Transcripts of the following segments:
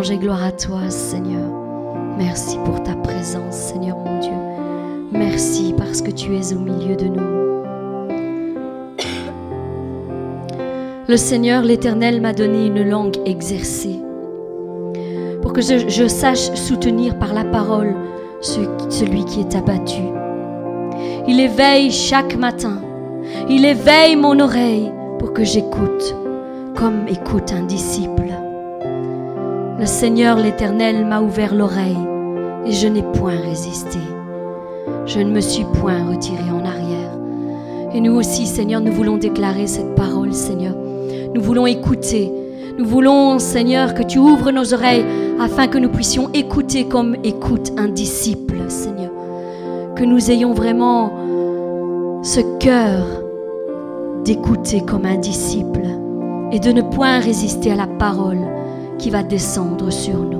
Louange et gloire à toi, Seigneur. Merci pour ta présence, Seigneur mon Dieu. Merci parce que tu es au milieu de nous. Le Seigneur, l'Éternel, m'a donné une langue exercée pour que je, sache soutenir par la parole celui qui est abattu. Il éveille chaque matin. Il éveille mon oreille pour que j'écoute comme écoute un disciple. Le Seigneur l'Éternel m'a ouvert l'oreille et je n'ai point résisté. Je ne me suis point retiré en arrière. Et nous aussi, Seigneur, nous voulons déclarer cette parole, Seigneur. Nous voulons écouter. Nous voulons, Seigneur, que tu ouvres nos oreilles afin que nous puissions écouter comme écoute un disciple, Seigneur. Que nous ayons vraiment ce cœur d'écouter comme un disciple et de ne point résister à la parole qui va descendre sur nous.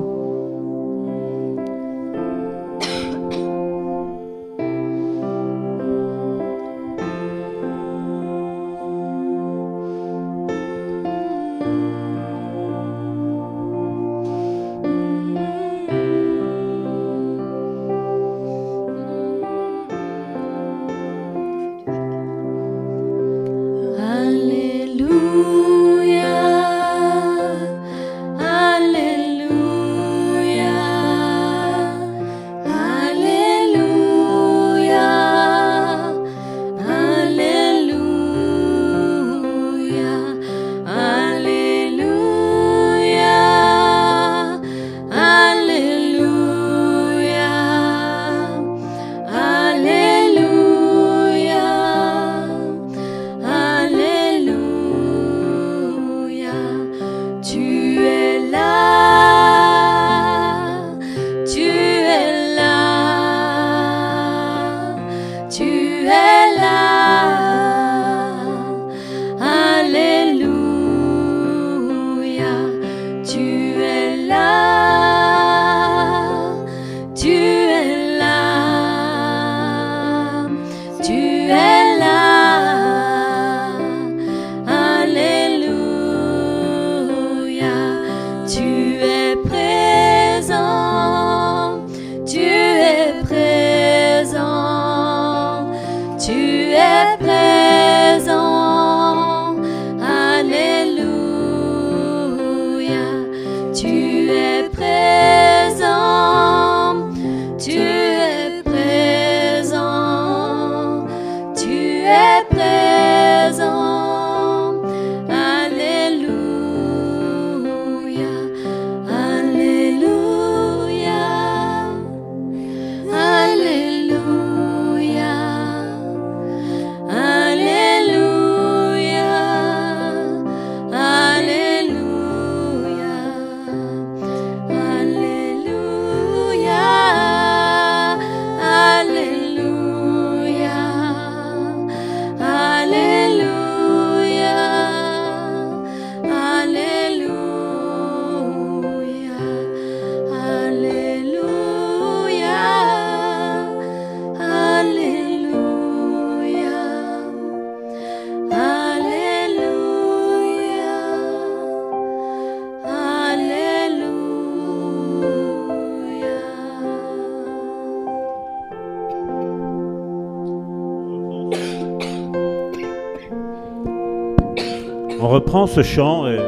Reprend ce chant et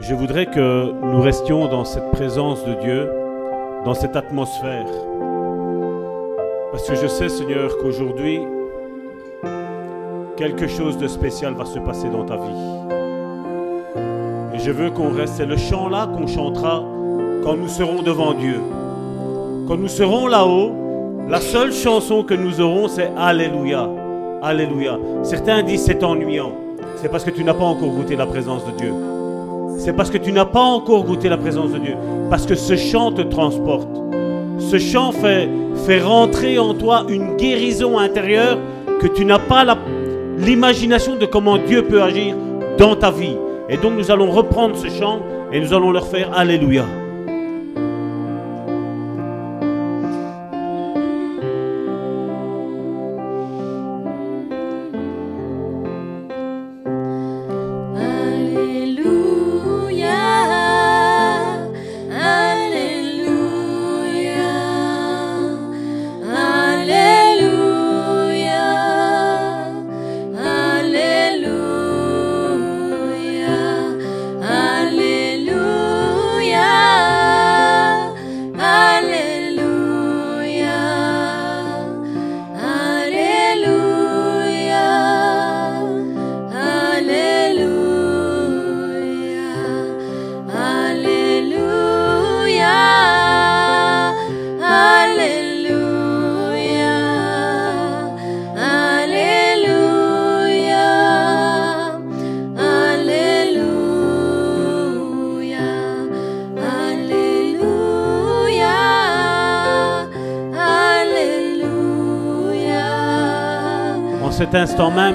je voudrais que nous restions dans cette présence de Dieu, dans cette atmosphère. Parce que je sais, Seigneur, qu'aujourd'hui, quelque chose de spécial va se passer dans ta vie. Et je veux qu'on reste. C'est le chant là qu'on chantera quand nous serons devant Dieu. Quand nous serons là-haut, la seule chanson que nous aurons, c'est Alléluia. Alléluia. Certains disent c'est ennuyant c'est parce que tu n'as pas encore goûté la présence de Dieu. C'est parce que tu n'as pas encore goûté la présence de Dieu. Parce que ce chant te transporte. Ce chant fait, rentrer en toi une guérison intérieure que tu n'as pas l'imagination de comment Dieu peut agir dans ta vie. Et donc nous allons reprendre ce chant et nous allons leur faire Alléluia.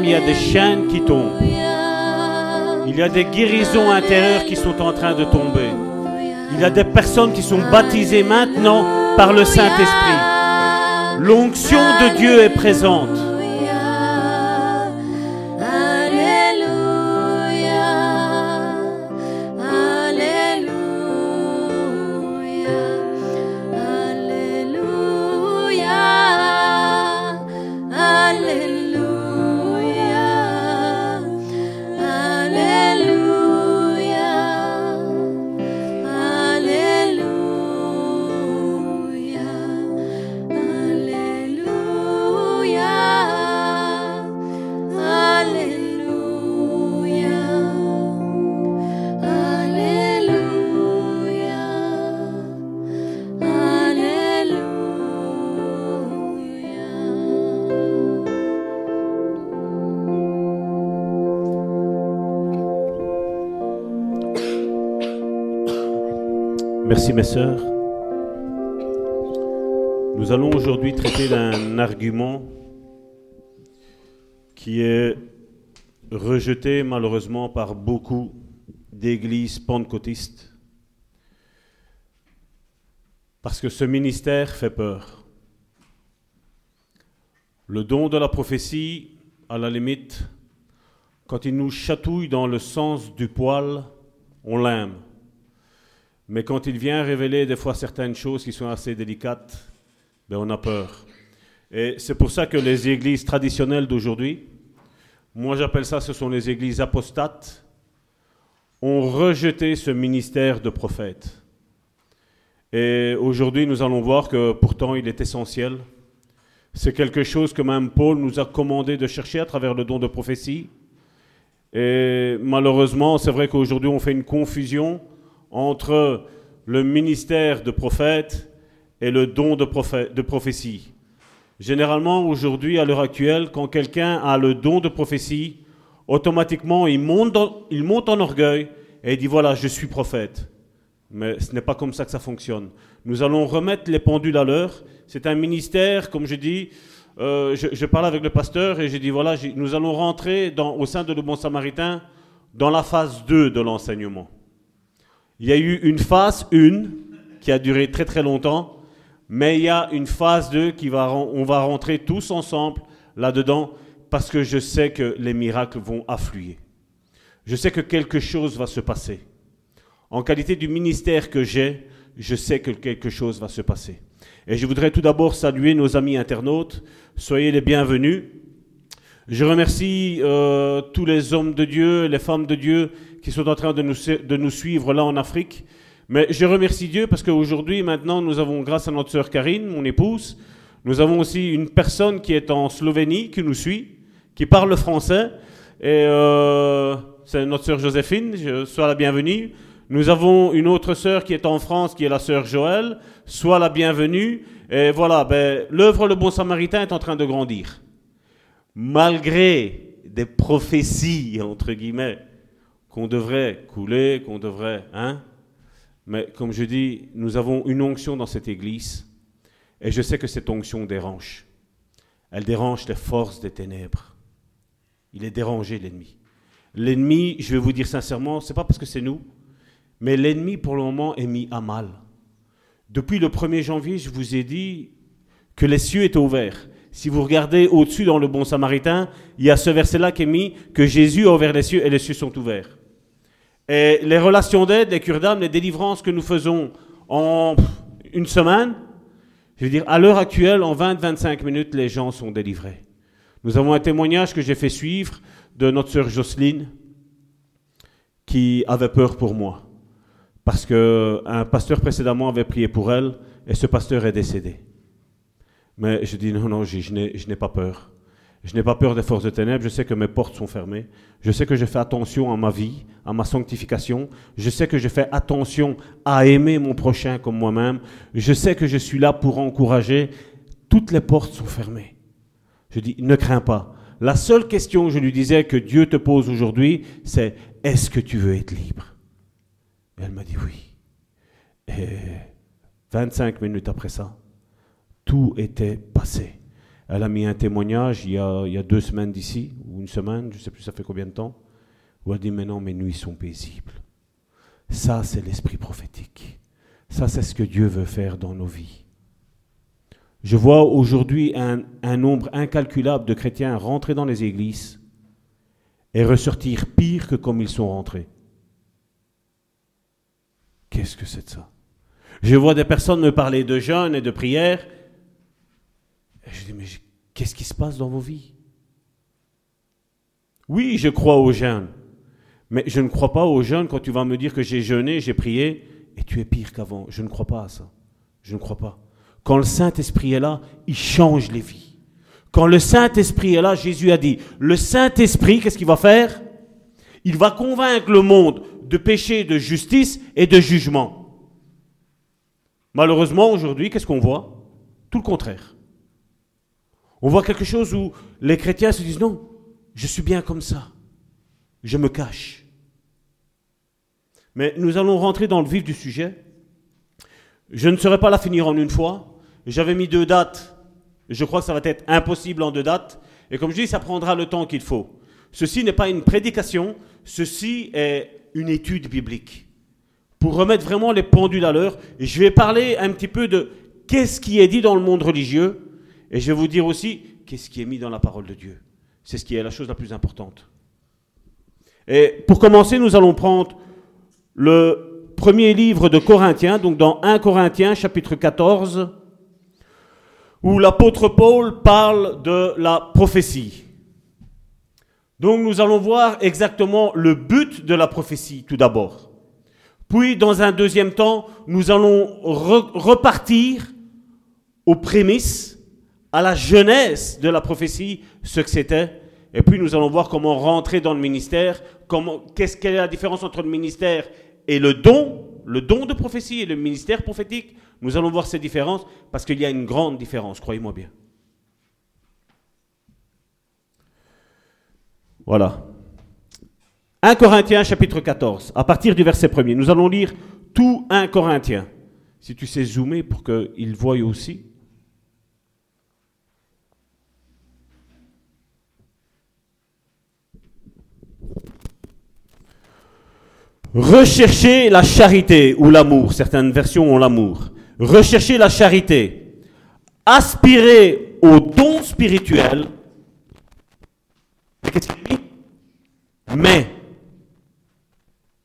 Il y a des chaînes qui tombent. Il y a des guérisons intérieures qui sont en train de tomber. Il y a des personnes qui sont baptisées maintenant par le Saint-Esprit. L'onction de Dieu est présente. Mes sœurs. Nous allons aujourd'hui traiter d'un argument qui est rejeté malheureusement par beaucoup d'églises pentecôtistes. Parce que ce ministère fait peur. Le don de la prophétie, à la limite, quand il nous chatouille dans le sens du poil, on l'aime. Mais quand il vient révéler des fois certaines choses qui sont assez délicates, ben on a peur. Et c'est pour ça que les églises traditionnelles d'aujourd'hui, moi j'appelle ça, ce sont les églises apostates, ont rejeté ce ministère de prophète. Et aujourd'hui, nous allons voir que pourtant il est essentiel. C'est quelque chose que même Paul nous a commandé de chercher à travers le don de prophétie. Et malheureusement, c'est vrai qu'aujourd'hui, on fait une confusion entre le ministère de prophète et le don de, prophétie. Généralement, aujourd'hui, à l'heure actuelle, quand quelqu'un a le don de prophétie, automatiquement, il monte, en orgueil et il dit, voilà, je suis prophète. Mais ce n'est pas comme ça que ça fonctionne. Nous allons remettre les pendules à l'heure. C'est un ministère, comme je dis, euh, je, parle avec le pasteur et j'ai dit, voilà, nous allons rentrer au sein de le Bon Samaritain dans la phase 2 de l'enseignement. Il y a eu une phase 1 qui a duré très très longtemps, mais il y a une phase 2 qui va, on va rentrer tous ensemble là-dedans parce que je sais que les miracles vont affluer. Je sais que quelque chose va se passer. En qualité du ministère que j'ai, je sais que quelque chose va se passer. Et je voudrais tout d'abord saluer nos amis internautes. Soyez les bienvenus. Je remercie euh, tous les hommes de Dieu, les femmes de Dieu qui sont en train de nous, suivre là en Afrique. Mais je remercie Dieu parce qu'aujourd'hui, maintenant, nous avons, grâce à notre sœur Karine, mon épouse, nous avons aussi une personne qui est en Slovénie, qui nous suit, qui parle français. Et euh, c'est notre sœur Joséphine, je, sois la bienvenue. Nous avons une autre sœur qui est en France, qui est la sœur Joël, sois la bienvenue. Et voilà, ben, l'œuvre Le Bon Samaritain est en train de grandir. Malgré des prophéties, entre guillemets, qu'on devrait couler, qu'on devrait... Hein Mais comme je dis, nous avons une onction dans cette Église, et je sais que cette onction dérange. Elle dérange les forces des ténèbres. Il est dérangé, l'ennemi. L'ennemi, je vais vous dire sincèrement, c'est pas parce que c'est nous, mais l'ennemi pour le moment est mis à mal. Depuis le 1er janvier, je vous ai dit que les cieux étaient ouverts. Si vous regardez au-dessus dans le Bon Samaritain, il y a ce verset-là qui est mis que Jésus a ouvert les cieux et les cieux sont ouverts. Et les relations d'aide, les cures d'âme, les délivrances que nous faisons en une semaine, je veux dire, à l'heure actuelle, en 20-25 minutes, les gens sont délivrés. Nous avons un témoignage que j'ai fait suivre de notre sœur Jocelyne, qui avait peur pour moi, parce qu'un pasteur précédemment avait prié pour elle, et ce pasteur est décédé. Mais je dis non, non, je n'ai pas peur. Je n'ai pas peur des forces de ténèbres, je sais que mes portes sont fermées, je sais que je fais attention à ma vie, à ma sanctification, je sais que je fais attention à aimer mon prochain comme moi-même, je sais que je suis là pour encourager, toutes les portes sont fermées. Je dis, ne crains pas. La seule question, je lui disais, que Dieu te pose aujourd'hui, c'est, est-ce que tu veux être libre? Elle m'a dit oui. Et 25 minutes après ça, tout était passé. Elle a mis un témoignage il y a, deux semaines d'ici, ou une semaine, je ne sais plus ça fait combien de temps, où elle dit maintenant mes nuits sont paisibles. Ça, c'est l'esprit prophétique. Ça, c'est ce que Dieu veut faire dans nos vies. Je vois aujourd'hui un, un nombre incalculable de chrétiens rentrer dans les églises et ressortir pire que comme ils sont rentrés. Qu'est-ce que c'est de ça? Je vois des personnes me parler de jeûne et de prière. Et je dis, mais qu'est-ce qui se passe dans vos vies? Oui, je crois au jeûne. Mais je ne crois pas au jeûne quand tu vas me dire que j'ai jeûné, j'ai prié, et tu es pire qu'avant. Je ne crois pas à ça. Je ne crois pas. Quand le Saint-Esprit est là, il change les vies. Quand le Saint-Esprit est là, Jésus a dit, le Saint-Esprit, qu'est-ce qu'il va faire? Il va convaincre le monde de péché, de justice et de jugement. Malheureusement, aujourd'hui, qu'est-ce qu'on voit? Tout le contraire. On voit quelque chose où les chrétiens se disent, non, je suis bien comme ça. Je me cache. Mais nous allons rentrer dans le vif du sujet. Je ne saurais pas la finir en une fois. J'avais mis deux dates. Je crois que ça va être impossible en deux dates. Et comme je dis, ça prendra le temps qu'il faut. Ceci n'est pas une prédication, ceci est une étude biblique. Pour remettre vraiment les pendules à l'heure, je vais parler un petit peu de qu'est-ce qui est dit dans le monde religieux, et je vais vous dire aussi qu'est-ce qui est mis dans la parole de Dieu? C'est ce qui est la chose la plus importante. Et pour commencer, nous allons prendre le premier livre de Corinthiens, donc dans 1 Corinthiens chapitre 14, où l'apôtre Paul parle de la prophétie. Donc nous allons voir exactement le but de la prophétie tout d'abord. Puis dans un deuxième temps, nous allons repartir aux prémices, à la jeunesse de la prophétie, ce que c'était. Et puis nous allons voir comment rentrer dans le ministère, comment, qu'est-ce quelle est la différence entre le ministère et le don, le don de prophétie et le ministère prophétique. Nous allons voir ces différences parce qu'il y a une grande différence, croyez-moi bien. Voilà. 1 Corinthiens chapitre 14, à partir du verset 1 Nous allons lire tout 1 Corinthiens. Si tu sais zoomer pour qu'il voie aussi. Recherchez la charité ou l'amour. Certaines versions ont l'amour. Recherchez la charité. Aspirez au don spirituel. Mais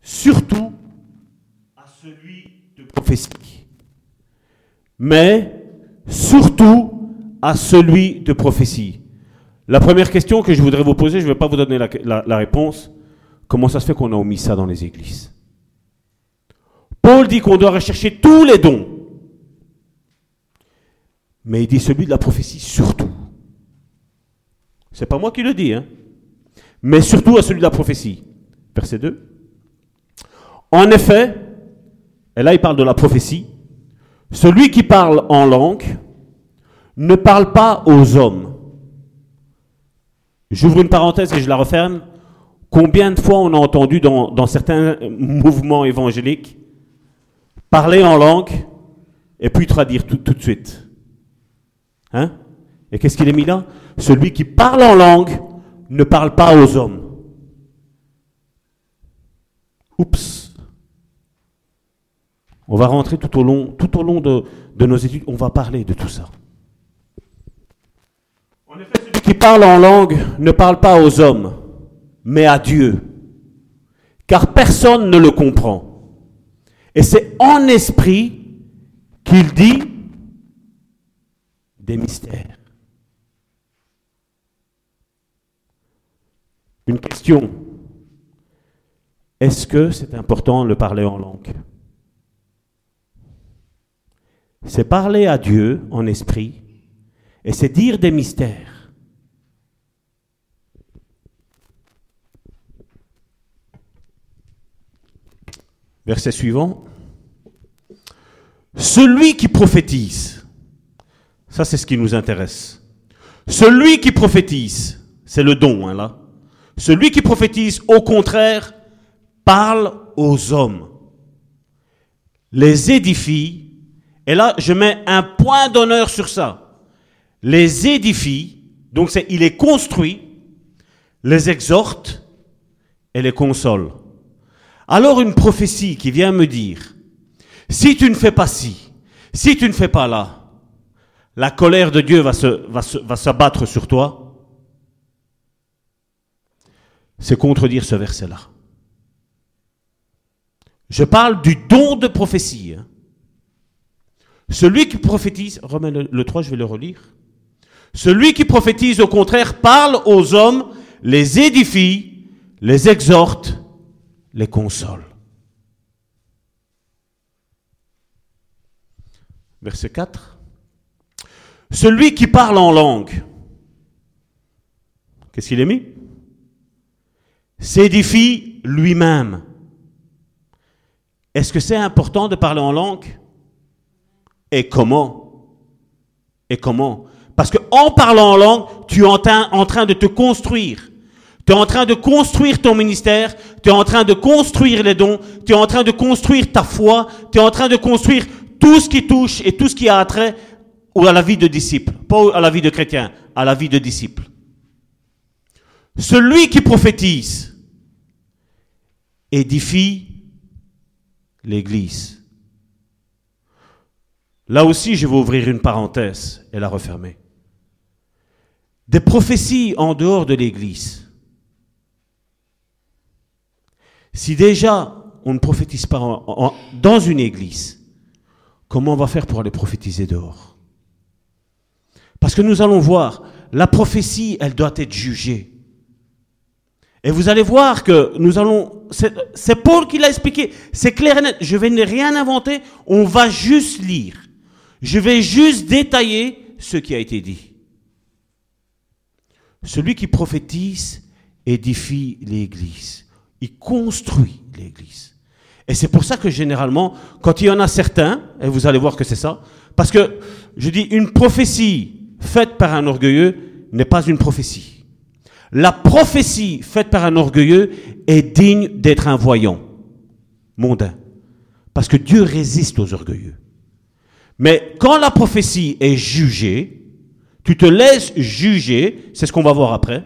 surtout à celui de prophétie. Mais surtout à celui de prophétie. La première question que je voudrais vous poser, je ne vais pas vous donner la réponse. Comment ça se fait qu'on a omis ça dans les églises? Paul dit qu'on doit rechercher tous les dons. Mais il dit celui de la prophétie surtout. C'est pas moi qui le dis, hein. Mais surtout à celui de la prophétie. Verset 2. En effet, et là il parle de la prophétie, celui qui parle en langue ne parle pas aux hommes. J'ouvre une parenthèse et je la referme. Combien de fois on a entendu dans, certains mouvements évangéliques parler en langue et puis traduire tout, tout de suite? Hein? Et qu'est-ce qu'il est mis là? Celui qui parle en langue ne parle pas aux hommes. Oups. On va rentrer tout au long, tout au long de, de nos études, on va parler de tout ça. En effet, celui qui parle en langue ne parle pas aux hommes mais à Dieu. Car personne ne le comprend. Et c'est en esprit qu'il dit des mystères. Une question. Est-ce que c'est important de parler en langue? C'est parler à Dieu en esprit et c'est dire des mystères. Verset suivant. Celui qui prophétise, ça c'est ce qui nous intéresse. Celui qui prophétise, c'est le don hein, là. Celui qui prophétise, au contraire, parle aux hommes, les édifie, et là je mets un point d'honneur sur ça, les édifie, donc c'est il les construit, les exhorte et les console. Alors une prophétie qui vient me dire, si tu ne fais pas ci, si tu ne fais pas là, la colère de Dieu va s'abattre sur toi, c'est contredire ce verset-là. Je parle du don de prophétie. Hein. Celui qui prophétise, remets le 3, je vais le relire. Celui qui prophétise, au contraire, parle aux hommes, les édifie, les exhorte, les console. Verset 4. Celui qui parle en langue, qu'est-ce qu'il est mis? S'édifie lui-même. Est-ce que c'est important de parler en langue? Et comment? Et comment? Parce qu'en parlant en langue, tu es en train, de te construire. Tu es en train de construire ton ministère, tu es en train de construire les dons, tu es en train de construire ta foi, tu es en train de construire tout ce qui touche et tout ce qui a trait ou à la vie de disciple, pas à la vie de chrétien, à la vie de disciple. Celui qui prophétise édifie l'Église. Là aussi, je vais ouvrir une parenthèse et la refermer. Des prophéties en dehors de l'Église. Si déjà on ne prophétise pas dans une Église, comment on va faire pour aller prophétiser dehors? Parce que nous allons voir, la prophétie, elle doit être jugée. Et vous allez voir que nous allons... C'est Paul qui l'a expliqué. C'est clair et net. Je vais ne rien inventer. On va juste lire. Je vais juste détailler ce qui a été dit. Celui qui prophétise édifie l'Église. Il construit l'Église. Et c'est pour ça que généralement, quand il y en a certains, et vous allez voir que c'est ça, parce que je dis, une prophétie faite par un orgueilleux n'est pas une prophétie. La prophétie faite par un orgueilleux est digne d'être un voyant mondain. Parce que Dieu résiste aux orgueilleux. Mais quand la prophétie est jugée, tu te laisses juger, c'est ce qu'on va voir après,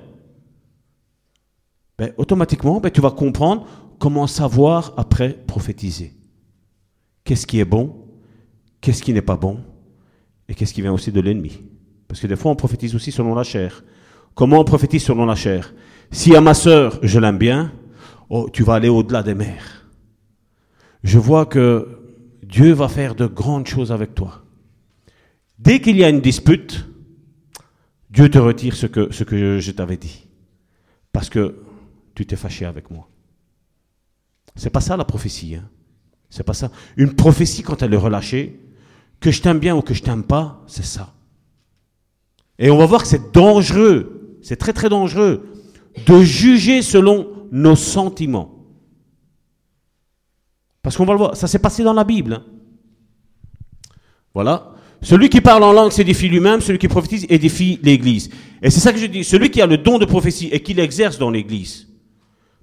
ben, automatiquement, ben, tu vas comprendre comment savoir après prophétiser. Qu'est-ce qui est bon, qu'est-ce qui n'est pas bon, et qu'est-ce qui vient aussi de l'ennemi. Parce que des fois, on prophétise aussi selon la chair. Comment on prophétise selon la chair? Si à ma sœur, je l'aime bien, oh, tu vas aller au-delà des mers. Je vois que Dieu va faire de grandes choses avec toi. Dès qu'il y a une dispute, Dieu te retire ce que, ce que je, t'avais dit. Parce que tu t'es fâché avec moi. C'est pas ça la prophétie. Hein. C'est pas ça. Une prophétie, quand elle est relâchée, que je t'aime bien ou que je t'aime pas, c'est ça. Et on va voir que c'est dangereux c'est très très dangereux de juger selon nos sentiments. Parce qu'on va le voir, ça s'est passé dans la Bible. Hein. Voilà. Celui qui parle en langue s'édifie lui-même, celui qui prophétise édifie l'Église. Et c'est ça que je dis, celui qui a le don de prophétie et qui l'exerce dans l'Église,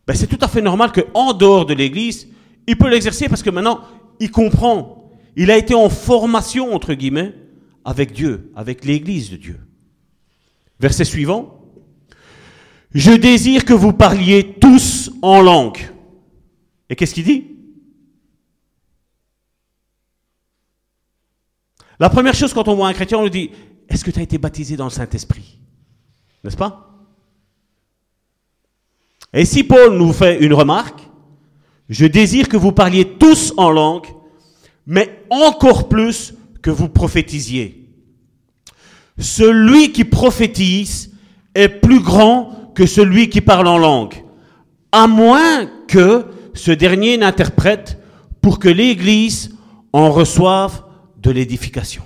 ben c'est tout à fait normal qu'en dehors de l'Église, il peut l'exercer parce que maintenant, il comprend. Il a été en formation, entre guillemets, avec Dieu, avec l'Église de Dieu. Verset suivant. Je désire que vous parliez tous en langue. Et qu'est-ce qu'il dit? La première chose quand on voit un chrétien, on lui dit, est-ce que tu as été baptisé dans le Saint-Esprit? N'est-ce pas? Et si Paul nous fait une remarque, je désire que vous parliez tous en langue, mais encore plus que vous prophétisiez. Celui qui prophétise est plus grand que celui qui parle en langue, à moins que ce dernier n'interprète pour que l'Église en reçoive de l'édification.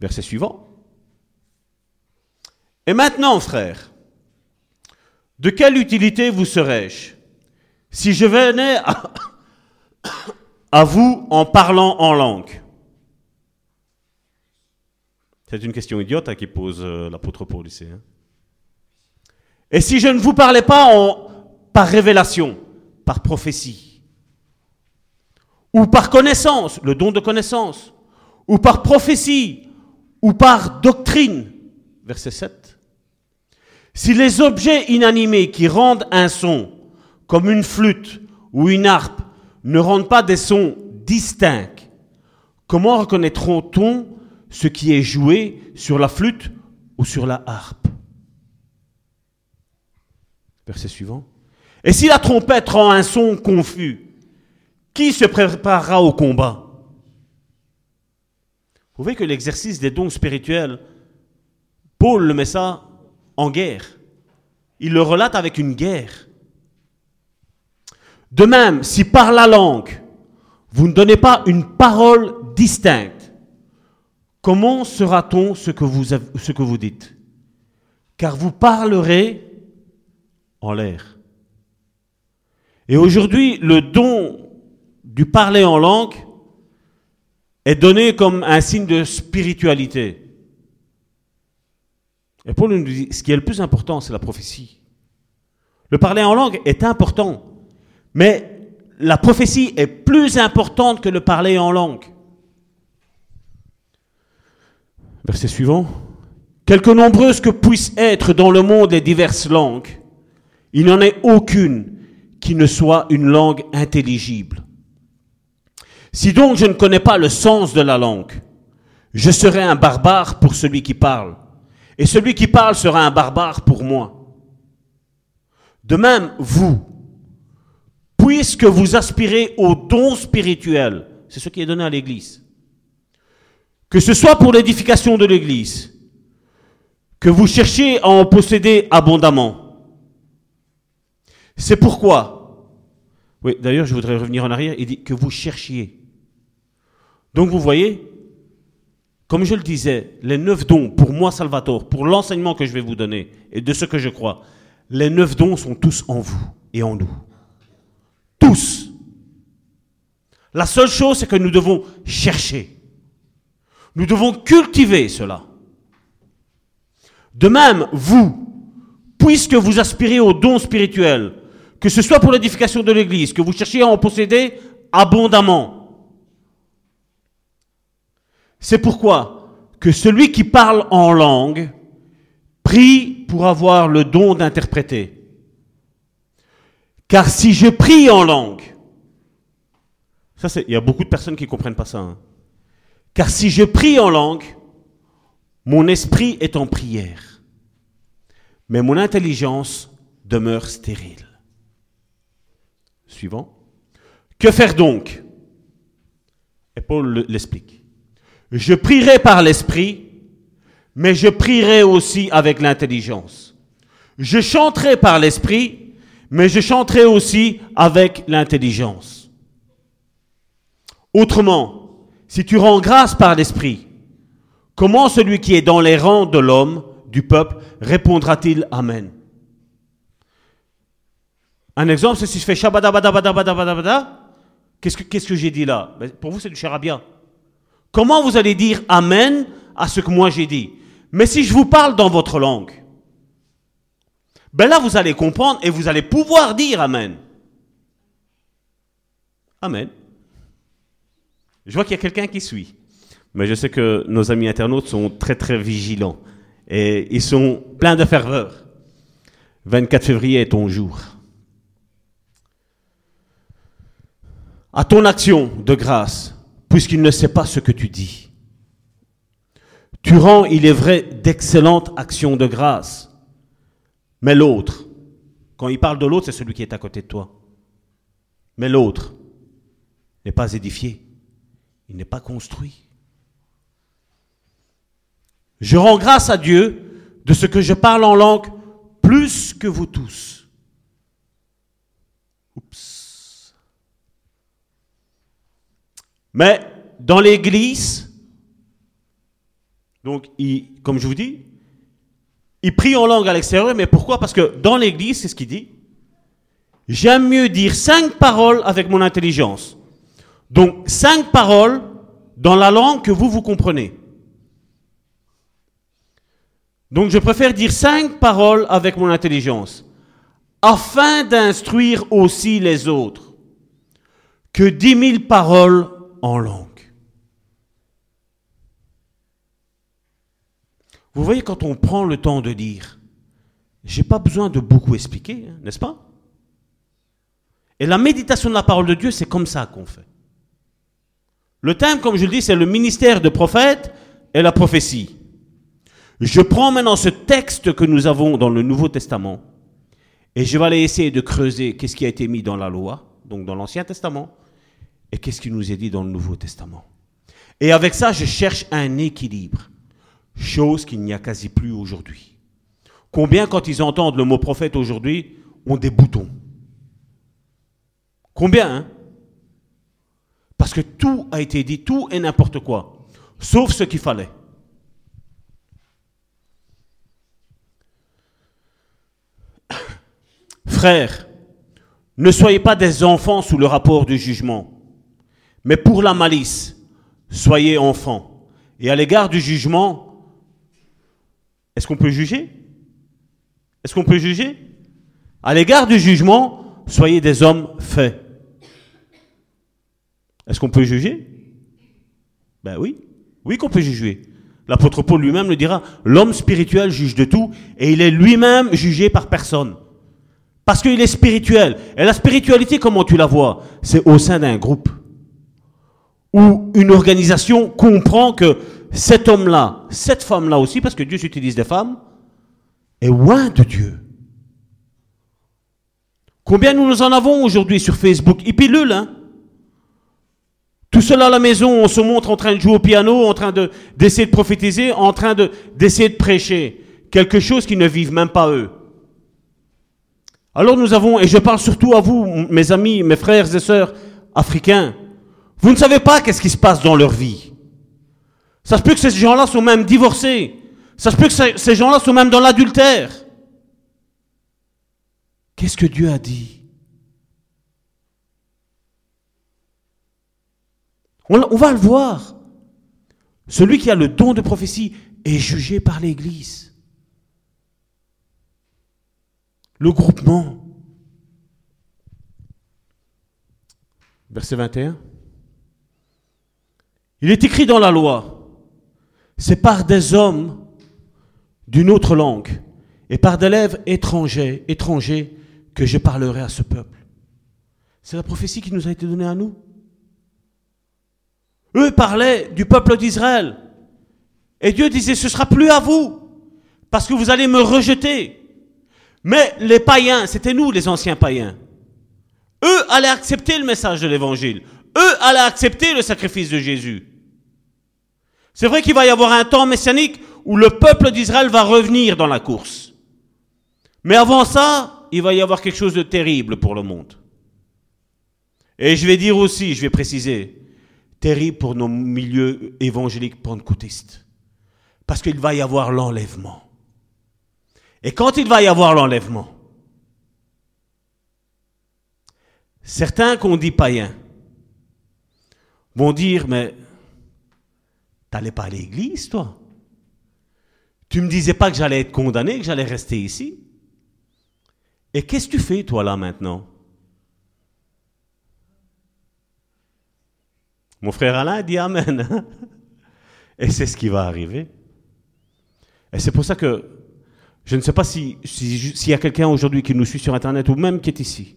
Verset suivant. Et maintenant, frères, de quelle utilité vous serais-je si je venais à, vous en parlant en langue? C'est une question idiote hein, qui pose euh, l'apôtre Paul ici. Hein. Et si je ne vous parlais pas par révélation, par prophétie, ou par connaissance, le don de connaissance, ou par prophétie, ou par doctrine. Verset 7. Si les objets inanimés qui rendent un son, comme une flûte ou une harpe, ne rendent pas des sons distincts, comment reconnaîtront-on ce qui est joué sur la flûte ou sur la harpe? Verset suivant. Et si la trompette rend un son confus, qui se préparera au combat? Vous voyez que l'exercice des dons spirituels, Paul le met ça en guerre. Il le relate avec une guerre. De même, si par la langue, vous ne donnez pas une parole distincte, comment sera-t-on ce, que vous, ce que vous dites? Car vous parlerez en l'air. Et aujourd'hui, le don du parler en langue est donné comme un signe de spiritualité. Et Paul nous dit, ce qui est le plus important, c'est la prophétie. Le parler en langue est important, mais la prophétie est plus importante que le parler en langue. Verset suivant. Quelque nombreuses que puissent être dans le monde les diverses langues, il n'y en ait aucune qui ne soit une langue intelligible. Si donc je ne connais pas le sens de la langue, je serai un barbare pour celui qui parle, et celui qui parle sera un barbare pour moi. De même, vous, puisque vous aspirez au don spirituel, c'est ce qui est donné à l'Église, que ce soit pour l'édification de l'Église, que vous cherchiez à en posséder abondamment, c'est pourquoi, oui, d'ailleurs, je voudrais revenir en arrière, il dit que vous cherchiez. Donc vous voyez, comme je le disais, les neuf dons, pour moi, Salvatore, pour l'enseignement que je vais vous donner et de ce que je crois, les neuf dons sont tous en vous et en nous. Tous. La seule chose, c'est que nous devons chercher. Nous devons cultiver cela. De même, vous, puisque vous aspirez aux dons spirituels, que ce soit pour l'édification de l'Église, que vous cherchiez à en posséder abondamment. C'est pourquoi que celui qui parle en langue prie pour avoir le don d'interpréter. Car si je prie en langue, c'est, il y a beaucoup de personnes qui ne comprennent pas ça. Hein. Car si je prie en langue, mon esprit est en prière, mais mon intelligence demeure stérile. Suivant. Que faire donc? Et Paul l'explique. Je prierai par l'esprit, mais je prierai aussi avec l'intelligence. Je chanterai par l'esprit, mais je chanterai aussi avec l'intelligence. Autrement, si tu rends grâce par l'esprit, comment celui qui est dans les rangs de l'homme, du peuple, répondra-t-il Amen? Un exemple, c'est si je fais shabadabadabadabadabada, qu'est-ce que, qu'est-ce que j'ai dit là? Ben, Pour vous, c'est du charabia. Comment vous allez dire Amen à ce que moi j'ai dit? Mais si je vous parle dans votre langue, ben là, vous allez comprendre et vous allez pouvoir dire Amen. Amen. Je vois qu'il y a quelqu'un qui suit. Mais je sais que nos amis internautes sont très très vigilants. Et ils sont pleins de ferveur. 24 février est ton jour. à ton action de grâce, puisqu'il ne sait pas ce que tu dis. Tu rends, il est vrai, d'excellentes actions de grâce. Mais l'autre, quand il parle de l'autre, c'est celui qui est à côté de toi. Mais l'autre n'est pas édifié, il n'est pas construit. Je rends grâce à Dieu de ce que je parle en langue plus que vous tous. Mais dans l'église, donc, comme je vous dis, il prie en langue à l'extérieur, mais pourquoi? Parce que dans l'église, c'est ce qu'il dit. J'aime mieux dire cinq paroles avec mon intelligence. Donc, cinq paroles dans la langue que vous, vous comprenez. Donc, je préfère dire cinq paroles avec mon intelligence, afin d'instruire aussi les autres, que dix mille paroles en langue. Vous voyez, quand on prend le temps de dire, j'ai pas besoin de beaucoup expliquer, hein, n'est-ce pas? Et la méditation de la parole de Dieu, c'est comme ça qu'on fait. Le thème, comme je le dis, c'est le ministère de prophète et la prophétie. Je prends maintenant ce texte que nous avons dans le Nouveau Testament et je vais aller essayer de creuser qu'est-ce qui a été mis dans la loi, donc dans l'Ancien Testament, et qu'est-ce qui nous est dit dans le Nouveau Testament? Et avec ça, je cherche un équilibre, chose qu'il n'y a quasi plus aujourd'hui. Combien, quand ils entendent le mot prophète aujourd'hui, ont des boutons? Combien hein? Parce que tout a été dit, tout et n'importe quoi, sauf ce qu'il fallait. Frères, ne soyez pas des enfants sous le rapport du jugement, mais pour la malice, soyez enfants. Et à l'égard du jugement, est-ce qu'on peut juger? Est-ce qu'on peut juger? À l'égard du jugement, soyez des hommes faits. Est-ce qu'on peut juger? Ben oui, oui qu'on peut juger. L'apôtre Paul lui-même le dira, l'homme spirituel juge de tout et il est lui-même jugé par personne. Parce qu'il est spirituel. Et la spiritualité, comment tu la vois? C'est au sein d'un groupe. Où une organisation comprend que cet homme-là, cette femme-là aussi, parce que Dieu s'utilise des femmes, est loin de Dieu. Combien nous en avons aujourd'hui sur Facebook? Ils pilulent, hein Tout cela à la maison, on se montre en train de jouer au piano, en train d'essayer de, prophétiser, en train d'essayer de prêcher. Quelque chose qu'ils ne vivent même pas eux. Alors nous avons, et je parle surtout à vous, mes amis, mes frères et sœurs africains, vous ne savez pas qu'est-ce qui se passe dans leur vie. Ça se peut que ces gens-là sont même divorcés. Ça se peut que ces gens-là sont même dans l'adultère. Qu'est-ce que Dieu a dit? On, va le voir. Celui qui a le don de prophétie est jugé par l'Église. le groupement. Verset 21. Il est écrit dans la loi, c'est par des hommes d'une autre langue et par des lèvres étrangers, étrangers que je parlerai à ce peuple. C'est la prophétie qui nous a été donnée à nous. Eux parlaient du peuple d'Israël. Et Dieu disait, ce sera plus à vous, parce que vous allez me rejeter. Mais les païens, c'était nous les anciens païens. Eux allaient accepter le message de l'évangile. Eux allaient accepter le sacrifice de Jésus. C'est vrai qu'il va y avoir un temps messianique où le peuple d'Israël va revenir dans la course. Mais avant ça, il va y avoir quelque chose de terrible pour le monde. Et je vais dire aussi, je vais préciser, terrible pour nos milieux évangéliques pentecôtistes. Parce qu'il va y avoir l'enlèvement. Et quand il va y avoir l'enlèvement, certains qu'on dit païens vont dire, mais t'allais pas à l'église, toi? Tu me disais pas que j'allais être condamné, que j'allais rester ici Et qu'est-ce que tu fais, toi, là, maintenant? Mon frère Alain dit Amen. Et c'est ce qui va arriver. Et c'est pour ça que je ne sais pas s'il si, y a quelqu'un aujourd'hui qui nous suit sur Internet ou même qui est ici.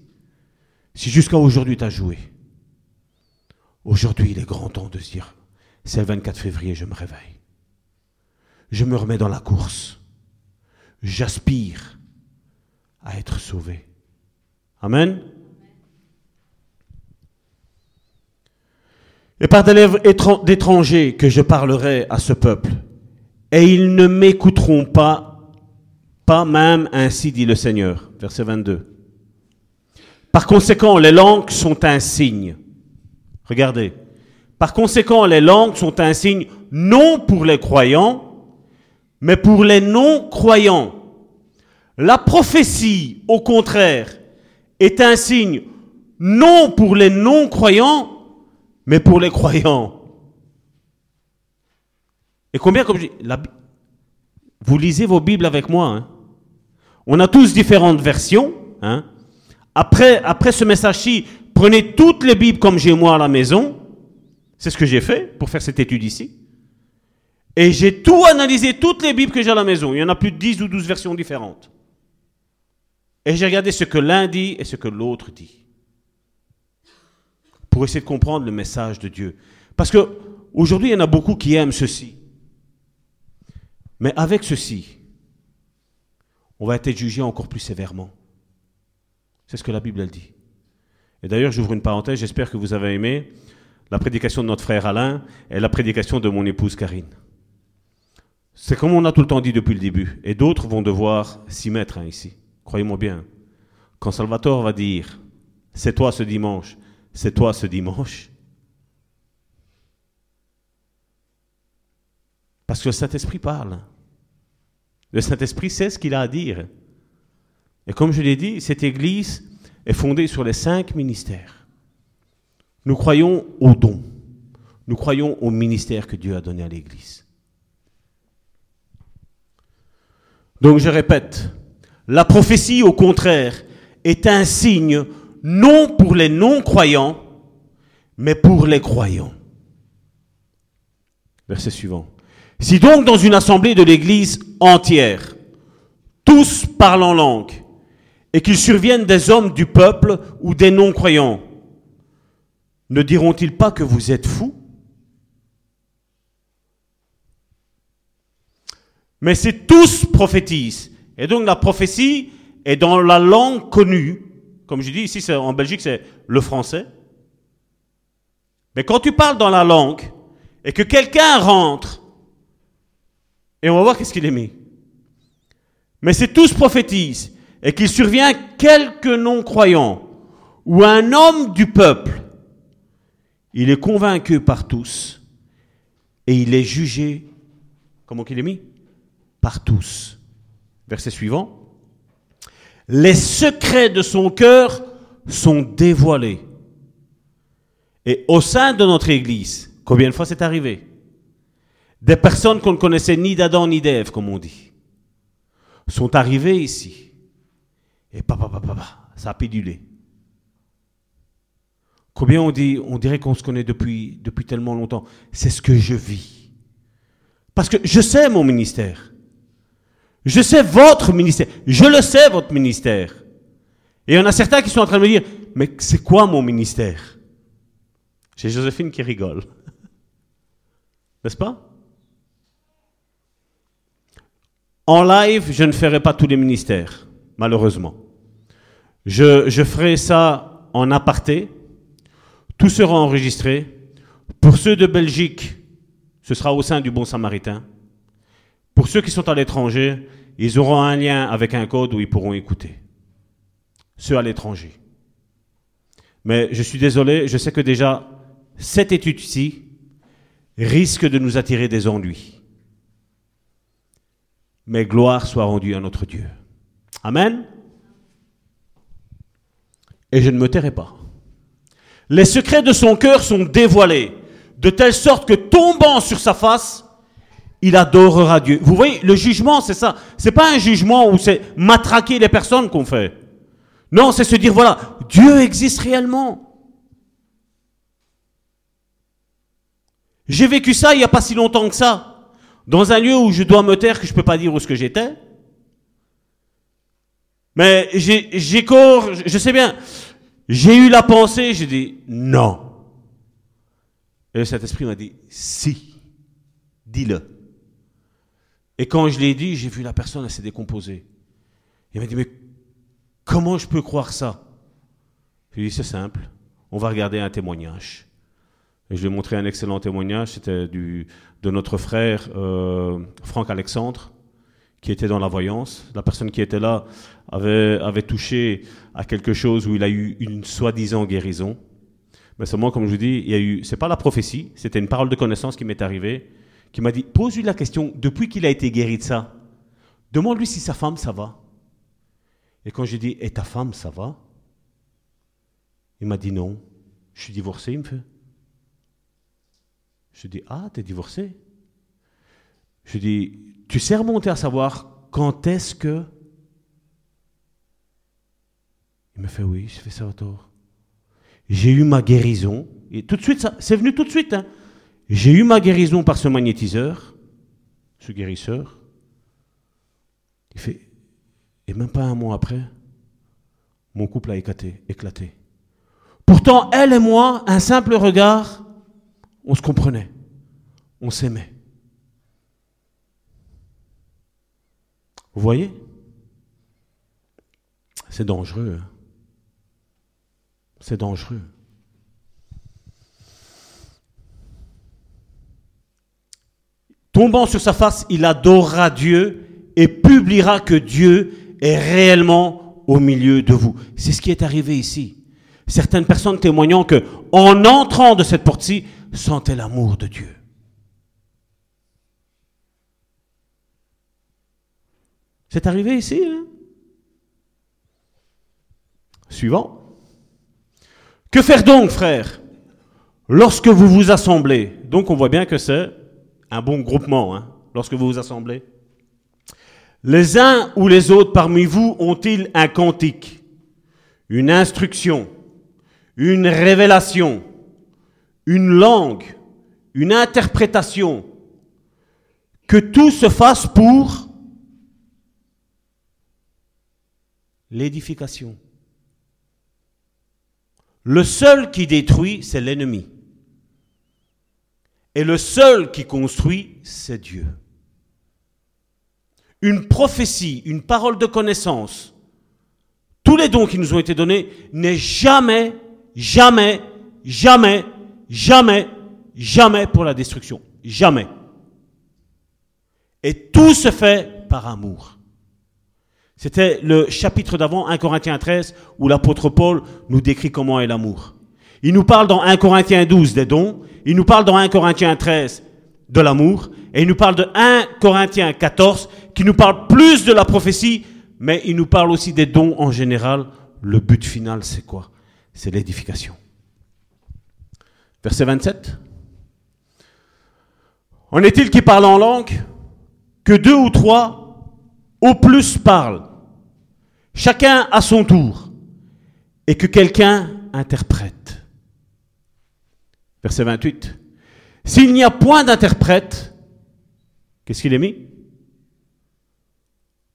Si jusqu'à aujourd'hui tu as joué. Aujourd'hui, il est grand temps de se dire, c'est le 24 février, je me réveille. Je me remets dans la course. J'aspire à être sauvé. Amen. Et par des lèvres d'étrangers que je parlerai à ce peuple, et ils ne m'écouteront pas pas même ainsi dit le Seigneur. Verset 22. Par conséquent, les langues sont un signe. Regardez. Par conséquent, les langues sont un signe non pour les croyants, mais pour les non-croyants. La prophétie, au contraire, est un signe non pour les non-croyants, mais pour les croyants. Et combien, comme je dis, vous lisez vos Bibles avec moi. Hein? On a tous différentes versions. Hein. Après, après ce message-ci, prenez toutes les Bibles comme j'ai moi à la maison. C'est ce que j'ai fait pour faire cette étude ici. Et j'ai tout analysé, toutes les Bibles que j'ai à la maison. Il y en a plus de 10 ou 12 versions différentes. Et j'ai regardé ce que l'un dit et ce que l'autre dit. Pour essayer de comprendre le message de Dieu. Parce que aujourd'hui, il y en a beaucoup qui aiment ceci. Mais avec ceci, on va être jugé encore plus sévèrement. C'est ce que la Bible elle dit. Et d'ailleurs, j'ouvre une parenthèse, j'espère que vous avez aimé la prédication de notre frère Alain et la prédication de mon épouse Karine. C'est comme on a tout le temps dit depuis le début, et d'autres vont devoir s'y mettre hein, ici. Croyez-moi bien. Quand Salvatore va dire, c'est toi ce dimanche, c'est toi ce dimanche, parce que le Saint-Esprit parle. Le Saint-Esprit sait ce qu'il a à dire. Et comme je l'ai dit, cette Église est fondée sur les cinq ministères. Nous croyons au don. Nous croyons au ministère que Dieu a donné à l'Église. Donc je répète, la prophétie au contraire est un signe non pour les non-croyants, mais pour les croyants. Verset suivant. Si donc dans une assemblée de l'Église entière, tous parlent en langue, et qu'il survienne des hommes du peuple ou des non-croyants, ne diront-ils pas que vous êtes fous? Mais c'est tous prophétisent. Et donc la prophétie est dans la langue connue. Comme je dis ici, en Belgique, c'est le français. Mais quand tu parles dans la langue et que quelqu'un rentre, et on va voir qu'est-ce qu'il est mis. Mais c'est tous prophétisent et qu'il survient quelques non-croyants ou un homme du peuple, il est convaincu par tous et il est jugé, comment qu'il est mis Par tous. Verset suivant. Les secrets de son cœur sont dévoilés. Et au sein de notre Église, combien de fois c'est arrivé? Des personnes qu'on ne connaissait ni d'Adam ni d'Ève, comme on dit, sont arrivées ici et papa, papa, ça a pédulé. Combien on, dirait qu'on se connaît depuis, depuis tellement longtemps C'est ce que je vis. Parce que je sais mon ministère. Je sais votre ministère. Je le sais, votre ministère. Et il y en a certains qui sont en train de me dire, mais c'est quoi mon ministère? J'ai Joséphine qui rigole. N'est-ce pas? En live, je ne ferai pas tous les ministères, malheureusement. Je, ferai ça en aparté. Tout sera enregistré. Pour ceux de Belgique, ce sera au sein du Bon Samaritain. Pour ceux qui sont à l'étranger, ils auront un lien avec un code où ils pourront écouter. Ceux à l'étranger. Mais je suis désolé, je sais que déjà, cette étude-ci risque de nous attirer des ennuis. Mais gloire soit rendue à notre Dieu. Amen et je ne me tairai pas. Les secrets de son cœur sont dévoilés, de telle sorte que tombant sur sa face, il adorera Dieu. Vous voyez, le jugement, c'est ça. C'est pas un jugement où c'est matraquer les personnes qu'on fait. Non, c'est se dire, voilà, Dieu existe réellement. J'ai vécu ça il n'y a pas si longtemps que ça. Dans un lieu où je dois me taire, que je ne peux pas dire où ce que j'étais. Mais j'ai corps, je sais bien, j'ai eu la pensée, j'ai dit non. Et le Saint-Esprit m'a dit si, dis-le. Et quand je l'ai dit, j'ai vu la personne, elle s'est décomposée. Il m'a dit mais comment je peux croire ça? Je lui ai dit c'est simple, on va regarder un témoignage. Et je lui ai montré un excellent témoignage, c'était de notre frère euh, Franck Alexandre, qui était dans la voyance. La personne qui était là avait, avait touché à quelque chose où il a eu une soi-disant guérison. Mais seulement, comme je vous dis, il y a eu, c'est pas la prophétie, c'était une parole de connaissance qui m'est arrivée, qui m'a dit, pose-lui la question, depuis qu'il a été guéri de ça, demande-lui si sa femme, ça va. Et quand j'ai dit, et ta femme, ça va? Il m'a dit non. Je suis divorcé, il me fait. Je dis, ah, t'es divorcé? Je dis, tu sais remonter à savoir quand est-ce que... Il me fait oui, je fais ça autour. J'ai eu ma guérison, et tout de suite, c'est venu tout de suite. Hein. J'ai eu ma guérison par ce magnétiseur, ce guérisseur. Il fait, et même pas un mois après, mon couple a éclaté, éclaté. Pourtant, elle et moi, un simple regard, on se comprenait, on s'aimait. Vous voyez? C'est dangereux. Hein. C'est dangereux. Tombant sur sa face, il adorera Dieu et publiera que Dieu est réellement au milieu de vous. C'est ce qui est arrivé ici. Certaines personnes témoignant que, en entrant de cette porte-ci, sentaient l'amour de Dieu. C'est arrivé ici. Hein? Suivant. Que faire donc, frère, lorsque vous vous assemblez Donc on voit bien que c'est un bon groupement, hein, lorsque vous vous assemblez. Les uns ou les autres parmi vous ont-ils un cantique, une instruction, une révélation, une langue, une interprétation Que tout se fasse pour l'édification. Le seul qui détruit, c'est l'ennemi. Et le seul qui construit, c'est Dieu. Une prophétie, une parole de connaissance, tous les dons qui nous ont été donnés, n'est jamais, jamais, jamais, jamais, jamais pour la destruction. Jamais. Et tout se fait par amour. C'était le chapitre d'avant, 1 Corinthiens 13, où l'apôtre Paul nous décrit comment est l'amour. Il nous parle dans 1 Corinthiens 12 des dons, il nous parle dans 1 Corinthiens 13 de l'amour, et il nous parle de 1 Corinthiens 14 qui nous parle plus de la prophétie, mais il nous parle aussi des dons en général. Le but final, c'est quoi? C'est l'édification. Verset 27. En est-il qui parle en langue? Que deux ou trois au plus parlent, chacun à son tour, et que quelqu'un interprète. Verset 28. S'il n'y a point d'interprète, qu'est-ce qu'il est mis?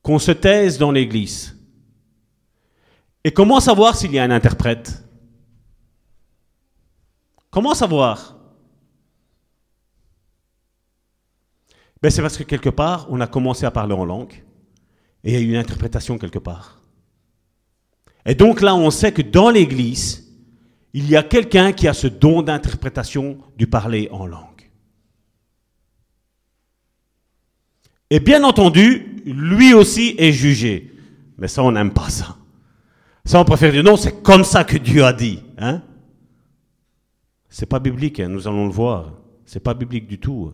Qu'on se taise dans l'église. Et comment savoir s'il y a un interprète? Comment savoir? Ben C'est parce que quelque part, on a commencé à parler en langue et il y a eu une interprétation quelque part. Et donc là, on sait que dans l'Église, il y a quelqu'un qui a ce don d'interprétation du parler en langue. Et bien entendu, lui aussi est jugé. Mais ça, on n'aime pas ça. Ça, on préfère dire non, c'est comme ça que Dieu a dit. Hein? C'est pas biblique, hein, nous allons le voir. C'est pas biblique du tout.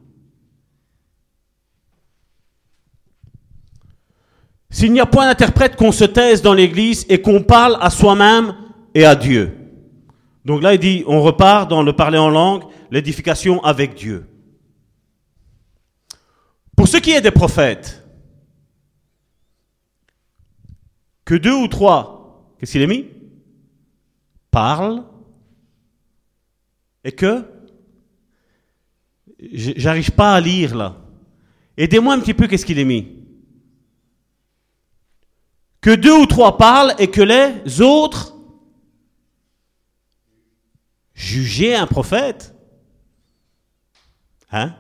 S'il n'y a point d'interprète, qu'on se taise dans l'église et qu'on parle à soi-même et à Dieu. Donc là, il dit, on repart dans le parler en langue, l'édification avec Dieu. Pour ce qui est des prophètes, que deux ou trois, qu'est-ce qu'il est mis? Parlent et que? J'arrive pas à lire là. Aidez-moi un petit peu, qu'est-ce qu'il est mis? Que deux ou trois parlent et que les autres juger un prophète Hein?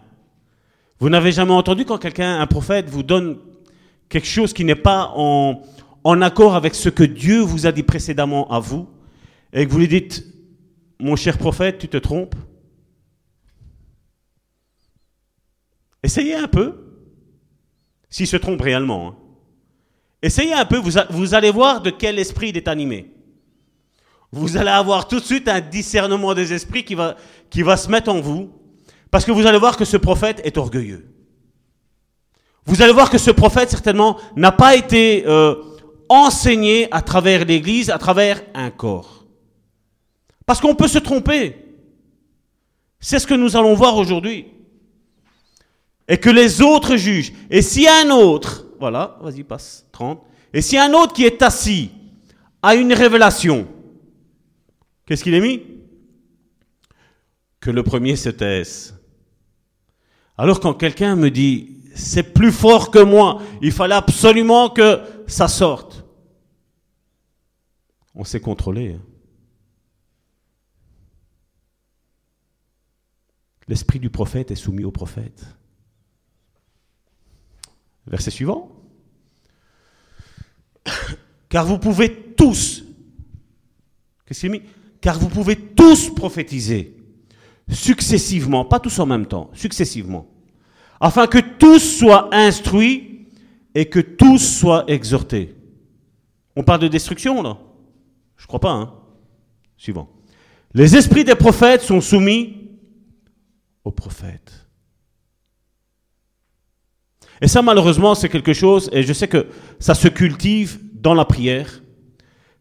Vous n'avez jamais entendu quand quelqu'un, un prophète, vous donne quelque chose qui n'est pas en, en accord avec ce que Dieu vous a dit précédemment à vous, et que vous lui dites, mon cher prophète, tu te trompes? Essayez un peu, s'il se trompe réellement. Hein. Essayez un peu, vous, allez voir de quel esprit il est animé vous allez avoir tout de suite un discernement des esprits qui va, qui va se mettre en vous, parce que vous allez voir que ce prophète est orgueilleux. Vous allez voir que ce prophète, certainement, n'a pas été euh, enseigné à travers l'Église, à travers un corps. Parce qu'on peut se tromper. C'est ce que nous allons voir aujourd'hui. Et que les autres jugent. Et si un autre, voilà, vas-y, passe, 30. Et si un autre qui est assis a une révélation, Qu'est-ce qu'il est mis? Que le premier se taise. Alors quand quelqu'un me dit, c'est plus fort que moi, il fallait absolument que ça sorte, on s'est contrôlé. Hein. L'esprit du prophète est soumis au prophète. Verset suivant. Car vous pouvez tous, qu'est-ce qu'il mis? Car vous pouvez tous prophétiser successivement, pas tous en même temps, successivement, afin que tous soient instruits et que tous soient exhortés. On parle de destruction là? Je crois pas, hein Suivant. Les esprits des prophètes sont soumis aux prophètes. Et ça, malheureusement, c'est quelque chose, et je sais que ça se cultive dans la prière,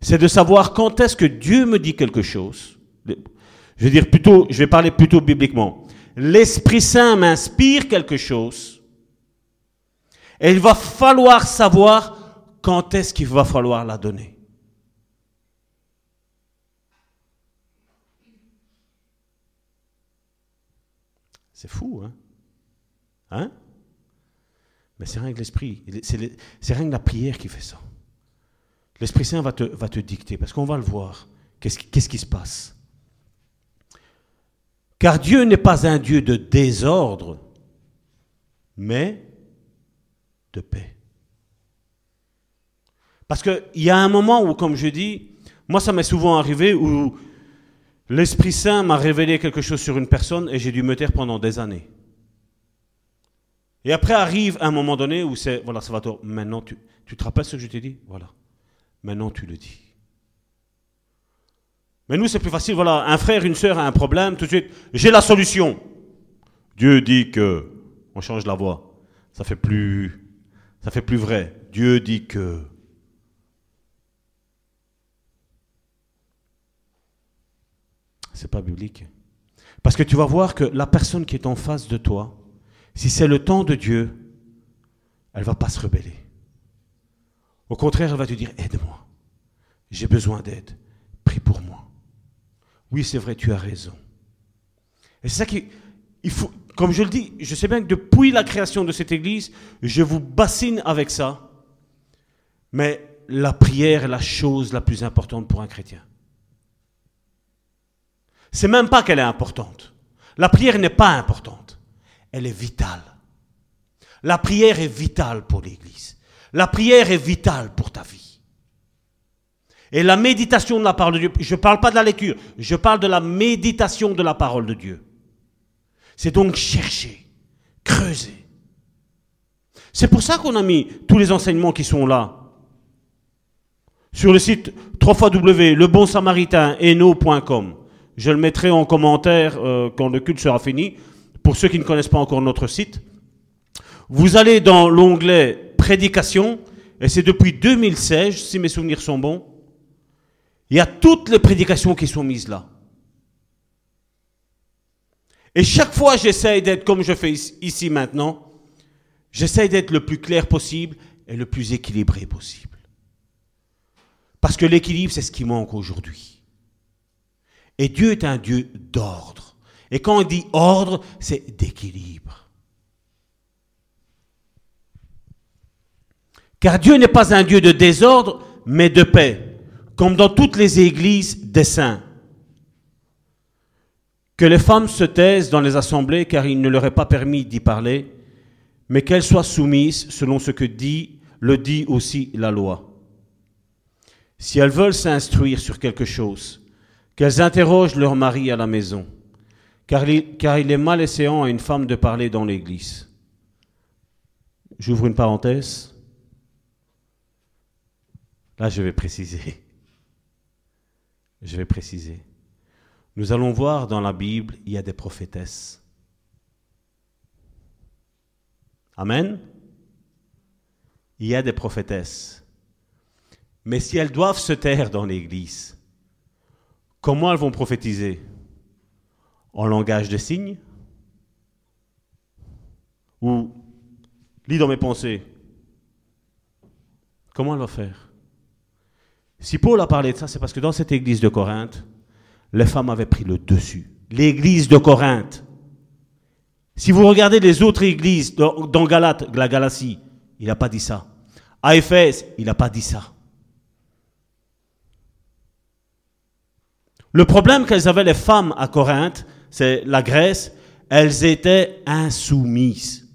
c'est de savoir quand est-ce que Dieu me dit quelque chose. Je vais dire plutôt, je vais parler plutôt bibliquement. L'Esprit Saint m'inspire quelque chose, et il va falloir savoir quand est-ce qu'il va falloir la donner. C'est fou, hein? Hein? Mais c'est rien que l'esprit, c'est rien que la prière qui fait ça. L'Esprit Saint va te, dicter, parce qu'on va le voir. Qu'est-ce qu'est-ce qui se passe? Car Dieu n'est pas un Dieu de désordre, mais de paix. Parce qu'il y a un moment où, comme je dis, moi ça m'est souvent arrivé où l'Esprit Saint m'a révélé quelque chose sur une personne et j'ai dû me taire pendant des années. Et après arrive un moment donné où c'est, voilà, ça va maintenant tu, tu te rappelles ce que je t'ai dit? Voilà. Maintenant tu le dis. Mais nous, c'est plus facile, voilà, un frère, une sœur a un problème, tout de suite, j'ai la solution. Dieu dit que, on change la voix, ça fait plus, ça fait plus vrai. Dieu dit que. C'est pas biblique. Parce que tu vas voir que la personne qui est en face de toi, si c'est le temps de Dieu, elle ne va pas se rebeller. Au contraire, elle va te dire, aide-moi. J'ai besoin d'aide. Prie pour moi. Oui, c'est vrai, tu as raison. Et c'est ça qui... Comme je le dis, je sais bien que depuis la création de cette Église, je vous bassine avec ça. Mais la prière est la chose la plus importante pour un chrétien. C'est même pas qu'elle est importante. La prière n'est pas importante elle est vitale. La prière est vitale pour l'Église. La prière est vitale pour ta vie. Et la méditation de la parole de Dieu, je ne parle pas de la lecture, je parle de la méditation de la parole de Dieu. C'est donc chercher, creuser. C'est pour ça qu'on a mis tous les enseignements qui sont là. Sur le site www.lebonsamaritaineno.com. Je le mettrai en commentaire euh, quand le culte sera fini pour ceux qui ne connaissent pas encore notre site, vous allez dans l'onglet prédication, et c'est depuis 2016, si mes souvenirs sont bons, il y a toutes les prédications qui sont mises là. Et chaque fois, j'essaye d'être comme je fais ici maintenant, j'essaye d'être le plus clair possible et le plus équilibré possible. Parce que l'équilibre, c'est ce qui manque aujourd'hui. Et Dieu est un Dieu d'ordre. Et quand on dit ordre, c'est d'équilibre. Car Dieu n'est pas un Dieu de désordre, mais de paix, comme dans toutes les églises des saints. Que les femmes se taisent dans les assemblées, car il ne leur est pas permis d'y parler, mais qu'elles soient soumises selon ce que dit, le dit aussi la loi. Si elles veulent s'instruire sur quelque chose, qu'elles interrogent leur mari à la maison car il, est malaiséant à une femme de parler dans l'Église. J'ouvre une parenthèse. Là, je vais préciser. Je vais préciser. Nous allons voir dans la Bible, il y a des prophétesses. Amen. Il y a des prophétesses. Mais si elles doivent se taire dans l'Église, comment elles vont prophétiser? En langage de signes Ou lis dans mes pensées Comment elle va faire? Si Paul a parlé de ça, c'est parce que dans cette église de Corinthe, les femmes avaient pris le dessus. L'église de Corinthe. Si vous regardez les autres églises dans, dans Galate, la Galatie, il n'a pas dit ça. À Éphèse, il n'a pas dit ça. Le problème qu'elles avaient les femmes à Corinthe, c'est la Grèce, elles étaient insoumises.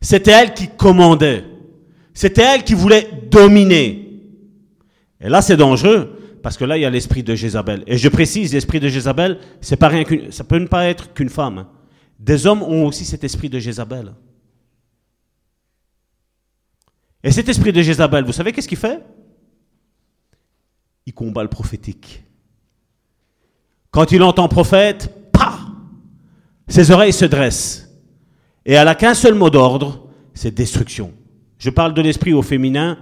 C'était elles qui commandaient. C'était elles qui voulaient dominer. Et là, c'est dangereux, parce que là, il y a l'esprit de Jézabel. Et je précise, l'esprit de Jézabel, c'est pas rien peut ne pas être qu'une femme. Hein. Des hommes ont aussi cet esprit de Jézabel. Et cet esprit de Jézabel, vous savez qu'est-ce qu'il fait? Il combat le prophétique. Quand il entend prophète, pa Ses oreilles se dressent. Et elle n'a qu'un seul mot d'ordre, c'est destruction. Je parle de l'esprit au féminin,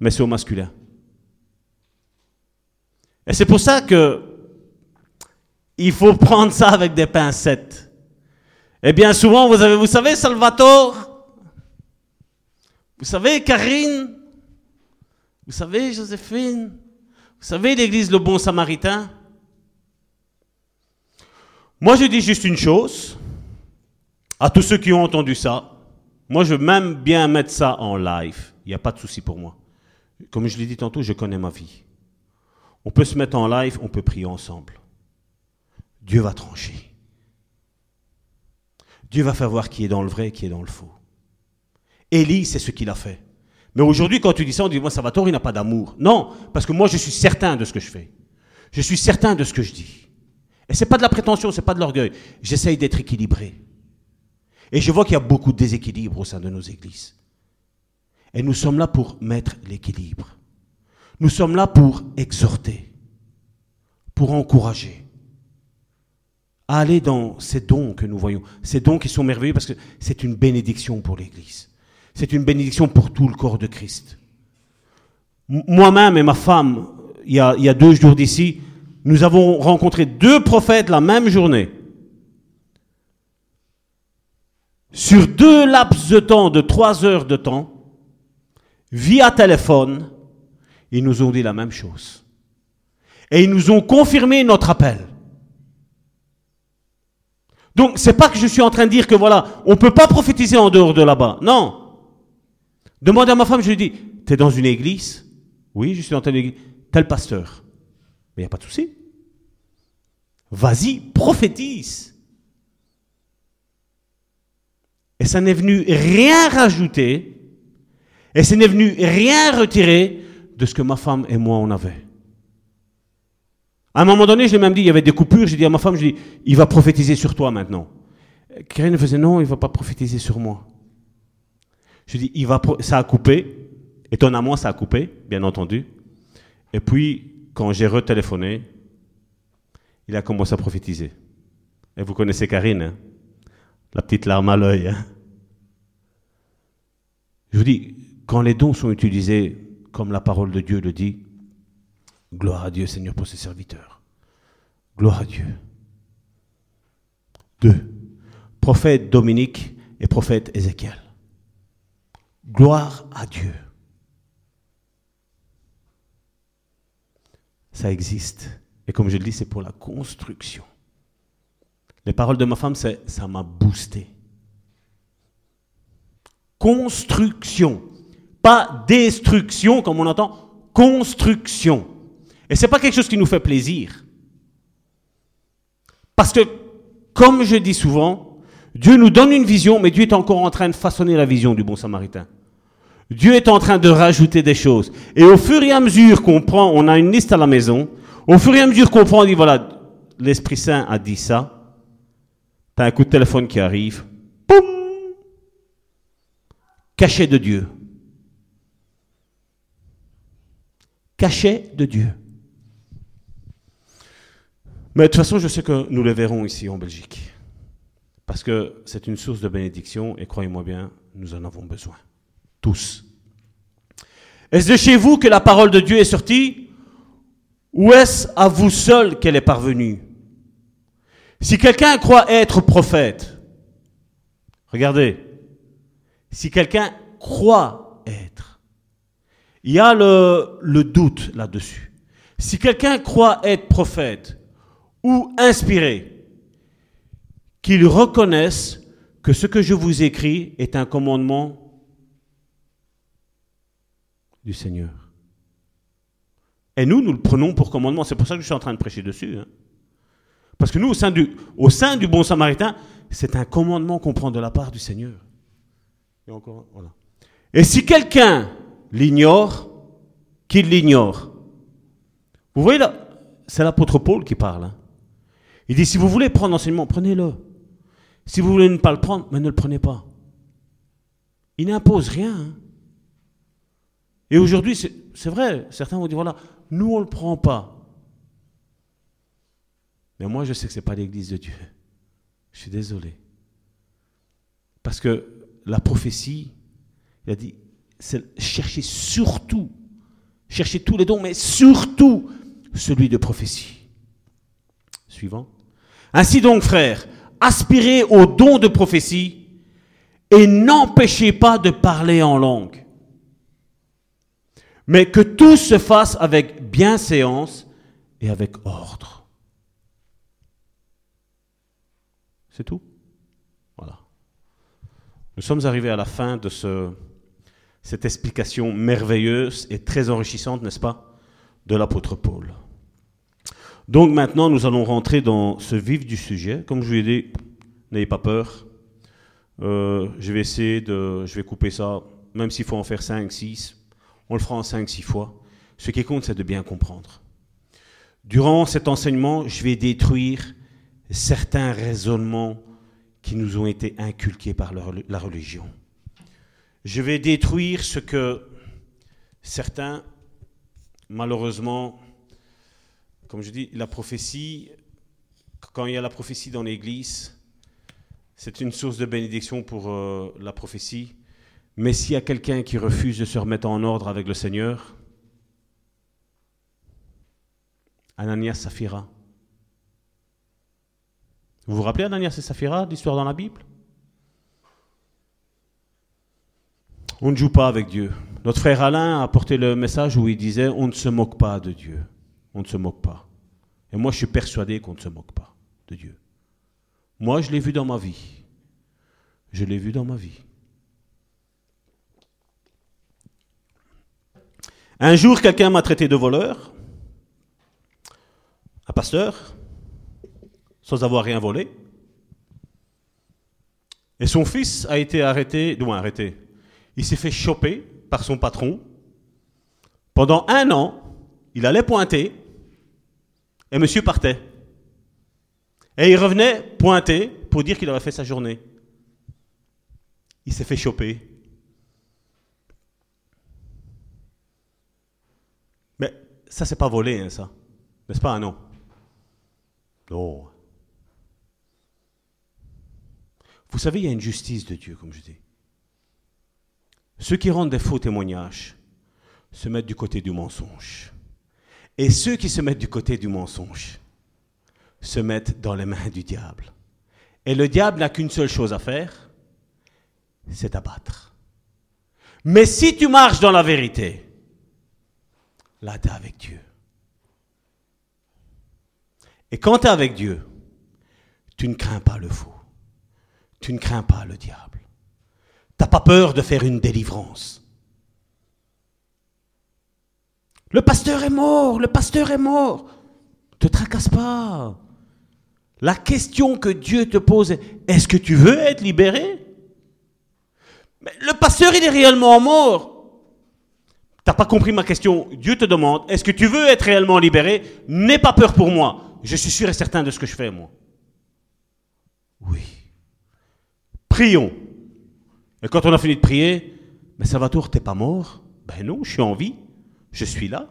mais c'est au masculin. Et c'est pour ça que il faut prendre ça avec des pincettes. Et bien souvent, vous, avez, vous savez, Salvatore, vous savez, Karine? Vous savez, Joséphine? Vous savez, l'église Le Bon Samaritain? Moi, je dis juste une chose à tous ceux qui ont entendu ça. Moi, je veux même bien mettre ça en live. Il n'y a pas de souci pour moi. Comme je l'ai dit tantôt, je connais ma vie. On peut se mettre en live, on peut prier ensemble. Dieu va trancher. Dieu va faire voir qui est dans le vrai, qui est dans le faux. Élie, c'est ce qu'il a fait. Mais aujourd'hui, quand tu dis ça, on dit, moi, Salvatore, il n'a pas d'amour. Non, parce que moi, je suis certain de ce que je fais. Je suis certain de ce que je dis. Et ce n'est pas de la prétention, ce n'est pas de l'orgueil. J'essaye d'être équilibré. Et je vois qu'il y a beaucoup de déséquilibre au sein de nos églises. Et nous sommes là pour mettre l'équilibre. Nous sommes là pour exhorter, pour encourager, à aller dans ces dons que nous voyons. Ces dons qui sont merveilleux parce que c'est une bénédiction pour l'Église c'est une bénédiction pour tout le corps de Christ. Moi-même et ma femme, il y, a, deux jours d'ici, nous avons rencontré deux prophètes la même journée. Sur deux laps de temps de trois heures de temps, via téléphone, ils nous ont dit la même chose. Et ils nous ont confirmé notre appel. Donc, c'est pas que je suis en train de dire que voilà, on peut pas prophétiser en dehors de là-bas. Non. Demande à ma femme, je lui dis, tu es dans une église Oui, je suis dans telle église. Tel pasteur. Mais il n'y a pas de souci. Vas-y, prophétise. Et ça n'est venu rien rajouter, et ça n'est venu rien retirer de ce que ma femme et moi on avait. À un moment donné, je l'ai même dit, il y avait des coupures, j'ai dit à ma femme, je dis, il va prophétiser sur toi maintenant. Karine faisait, non, il ne va pas prophétiser sur moi. Je dis, il va, ça a coupé. Étonnamment, ça a coupé, bien entendu. Et puis, quand j'ai retéléphoné, il a commencé à prophétiser. Et vous connaissez Karine, hein? la petite larme à l'œil. Hein? Je vous dis, quand les dons sont utilisés comme la parole de Dieu le dit, gloire à Dieu Seigneur pour ses serviteurs. Gloire à Dieu. Deux, prophète Dominique et prophète Ézéchiel. Gloire à Dieu. Ça existe. Et comme je le dis, c'est pour la construction. Les paroles de ma femme, c'est ça m'a boosté. Construction. Pas destruction, comme on entend. Construction. Et ce n'est pas quelque chose qui nous fait plaisir. Parce que, comme je dis souvent, Dieu nous donne une vision, mais Dieu est encore en train de façonner la vision du bon samaritain. Dieu est en train de rajouter des choses. Et au fur et à mesure qu'on prend, on a une liste à la maison, au fur et à mesure qu'on prend, on dit voilà, l'Esprit Saint a dit ça, tu as un coup de téléphone qui arrive, boum, cachet de Dieu. Cachet de Dieu. Mais de toute façon, je sais que nous le verrons ici en Belgique. Parce que c'est une source de bénédiction et croyez-moi bien, nous en avons besoin. Tous. Est-ce de chez vous que la parole de Dieu est sortie? Ou est-ce à vous seul qu'elle est parvenue? Si quelqu'un croit être prophète, regardez, si quelqu'un croit être, il y a le, doute là-dessus. Si quelqu'un croit être prophète ou inspiré, qu'ils reconnaissent que ce que je vous écris est un commandement du Seigneur. Et nous, nous le prenons pour commandement. C'est pour ça que je suis en train de prêcher dessus. hein. Parce que nous, au sein du, au sein du bon samaritain, c'est un commandement qu'on prend de la part du Seigneur. Et, encore, voilà. Et si quelqu'un l'ignore, qu'il l'ignore. Vous voyez là, c'est l'apôtre Paul qui parle. hein. Il dit, si vous voulez prendre l'enseignement, prenez-le. Si vous voulez ne pas le prendre, mais ne le prenez pas. Il n'impose rien. hein. Et aujourd'hui, c'est vrai, certains vont dire, voilà, nous, on ne le prend pas. Mais moi, je sais que ce n'est pas l'église de Dieu. Je suis désolé. Parce que la prophétie, il a dit, c'est chercher surtout, chercher tous les dons, mais surtout celui de prophétie. Suivant. Ainsi donc, frères, aspirez au don de prophétie et n'empêchez pas de parler en langue. Mais que tout se fasse avec bienséance et avec ordre. C'est tout? Voilà. Nous sommes arrivés à la fin de ce, cette explication merveilleuse et très enrichissante, n'est-ce pas, de l'apôtre Paul. Donc maintenant, nous allons rentrer dans ce vif du sujet. Comme je vous ai dit, n'ayez pas peur. Euh, je vais essayer de... Je vais couper ça, même s'il faut en faire 5, 6. On le fera en 5, 6 fois. Ce qui compte, c'est de bien comprendre. Durant cet enseignement, je vais détruire certains raisonnements qui nous ont été inculqués par la la religion. Je vais détruire ce que certains, malheureusement, comme je dis, la prophétie, quand il y a la prophétie dans l'Église, c'est une source de bénédiction pour euh, la prophétie. Mais s'il y a quelqu'un qui refuse de se remettre en ordre avec le Seigneur, Ananias Saphira. Vous vous rappelez Ananias et Saphira, l'histoire dans la Bible? On ne joue pas avec Dieu. Notre frère Alain a apporté le message où il disait on ne se moque pas de Dieu. On ne se moque pas. Et moi, je suis persuadé qu'on ne se moque pas de Dieu. Moi, je l'ai vu dans ma vie. Je l'ai vu dans ma vie. Un jour, quelqu'un m'a traité de voleur, un pasteur, sans avoir rien volé. Et son fils a été arrêté, moins arrêté. Il s'est fait choper par son patron. Pendant un an, il allait pointer et monsieur partait. Et il revenait pointer pour dire qu'il avait fait sa journée. Il s'est fait choper. Mais ça, c'est pas volé, hein, ça. N'est-ce pas, non Non. Vous savez, il y a une justice de Dieu, comme je dis. Ceux qui rendent des faux témoignages se mettent du côté du mensonge. Et ceux qui se mettent du côté du mensonge se mettent dans les mains du diable. Et le diable n'a qu'une seule chose à faire, c'est abattre. Mais si tu marches dans la vérité, là tu es avec Dieu. Et quand tu es avec Dieu, tu ne crains pas le faux. Tu ne crains pas le diable. Tu n'as pas peur de faire une délivrance. Le pasteur est mort, le pasteur est mort. Te tracasse pas. La question que Dieu te pose est, est-ce que tu veux être libéré? Mais Le pasteur, il est réellement mort. T'as pas compris ma question? Dieu te demande, est-ce que tu veux être réellement libéré? N'aie pas peur pour moi. Je suis sûr et certain de ce que je fais, moi. Oui. Prions. Et quand on a fini de prier, mais Salvatore, t'es pas mort? Ben non, je suis en vie. Je suis là.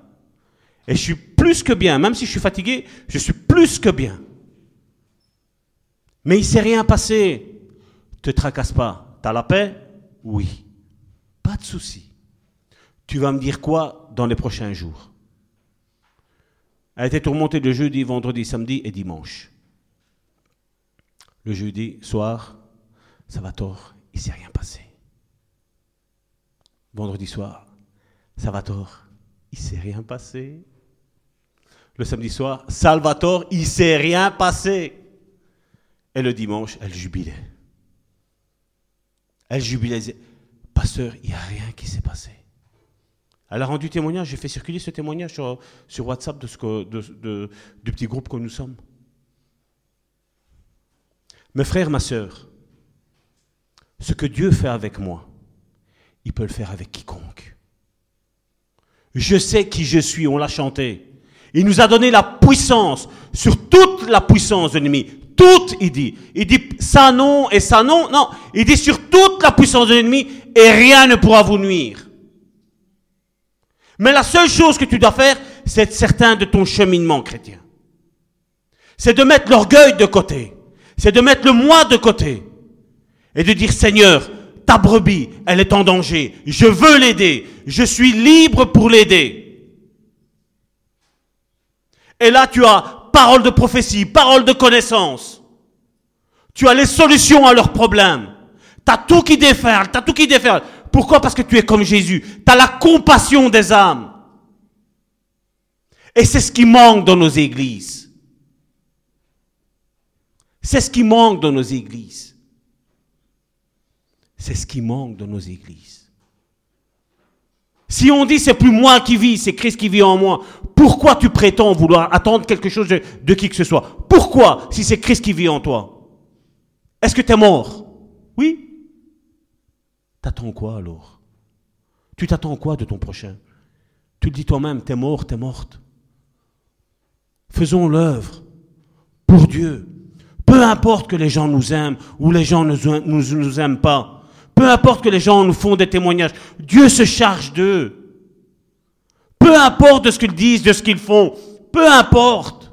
Et je suis plus que bien. Même si je suis fatigué, je suis plus que bien. Mais il s'est rien passé. Te tracasse pas. T'as la paix? Oui. Pas de souci. Tu vas me dire quoi dans les prochains jours? Elle était tourmentée le jeudi, vendredi, samedi et dimanche. Le jeudi soir, ça va tort, il s'est rien passé. Vendredi soir, ça va tort, il s'est rien passé. Le samedi soir, Salvatore, il s'est rien passé. Et le dimanche, elle jubilait. Elle jubilait. Pasteur, il n'y a rien qui s'est passé. Elle a rendu témoignage, j'ai fait circuler ce témoignage sur, WhatsApp de ce que, de, du petit groupe que nous sommes. Mes frères, ma soeur, ce que Dieu fait avec moi, il peut le faire avec quiconque. Je sais qui je suis, on l'a chanté. Il nous a donné la puissance sur toute la puissance de l'ennemi. Toute, il dit. Il dit ça non et ça non. Non, il dit sur toute la puissance de l'ennemi et rien ne pourra vous nuire. Mais la seule chose que tu dois faire, c'est être certain de ton cheminement chrétien. C'est de mettre l'orgueil de côté. C'est de mettre le moi de côté. Et de dire, Seigneur, ta brebis, elle est en danger. Je veux l'aider. Je suis libre pour l'aider. Et là, tu as parole de prophétie, parole de connaissance. Tu as les solutions à leurs problèmes. Tu as tout qui déferle, tu as tout qui déferle. Pourquoi? Parce que tu es comme Jésus. Tu as la compassion des âmes. Et c'est ce qui manque dans nos églises. C'est ce qui manque dans nos églises. C'est ce qui manque dans nos églises. Si on dit c'est plus moi qui vis, c'est Christ qui vit en moi, pourquoi tu prétends vouloir attendre quelque chose de, de qui que ce soit? Pourquoi si c'est Christ qui vit en toi? Est-ce que tu es mort? Oui? T'attends quoi alors? Tu t'attends quoi de ton prochain? Tu te dis toi-même, t'es mort, t'es morte. Faisons l'œuvre pour Dieu. Peu importe que les gens nous aiment ou les gens ne nous, aiment pas. Peu importe que les gens nous font des témoignages. Dieu se charge d'eux. Peu importe de ce qu'ils disent, de ce qu'ils font. Peu importe.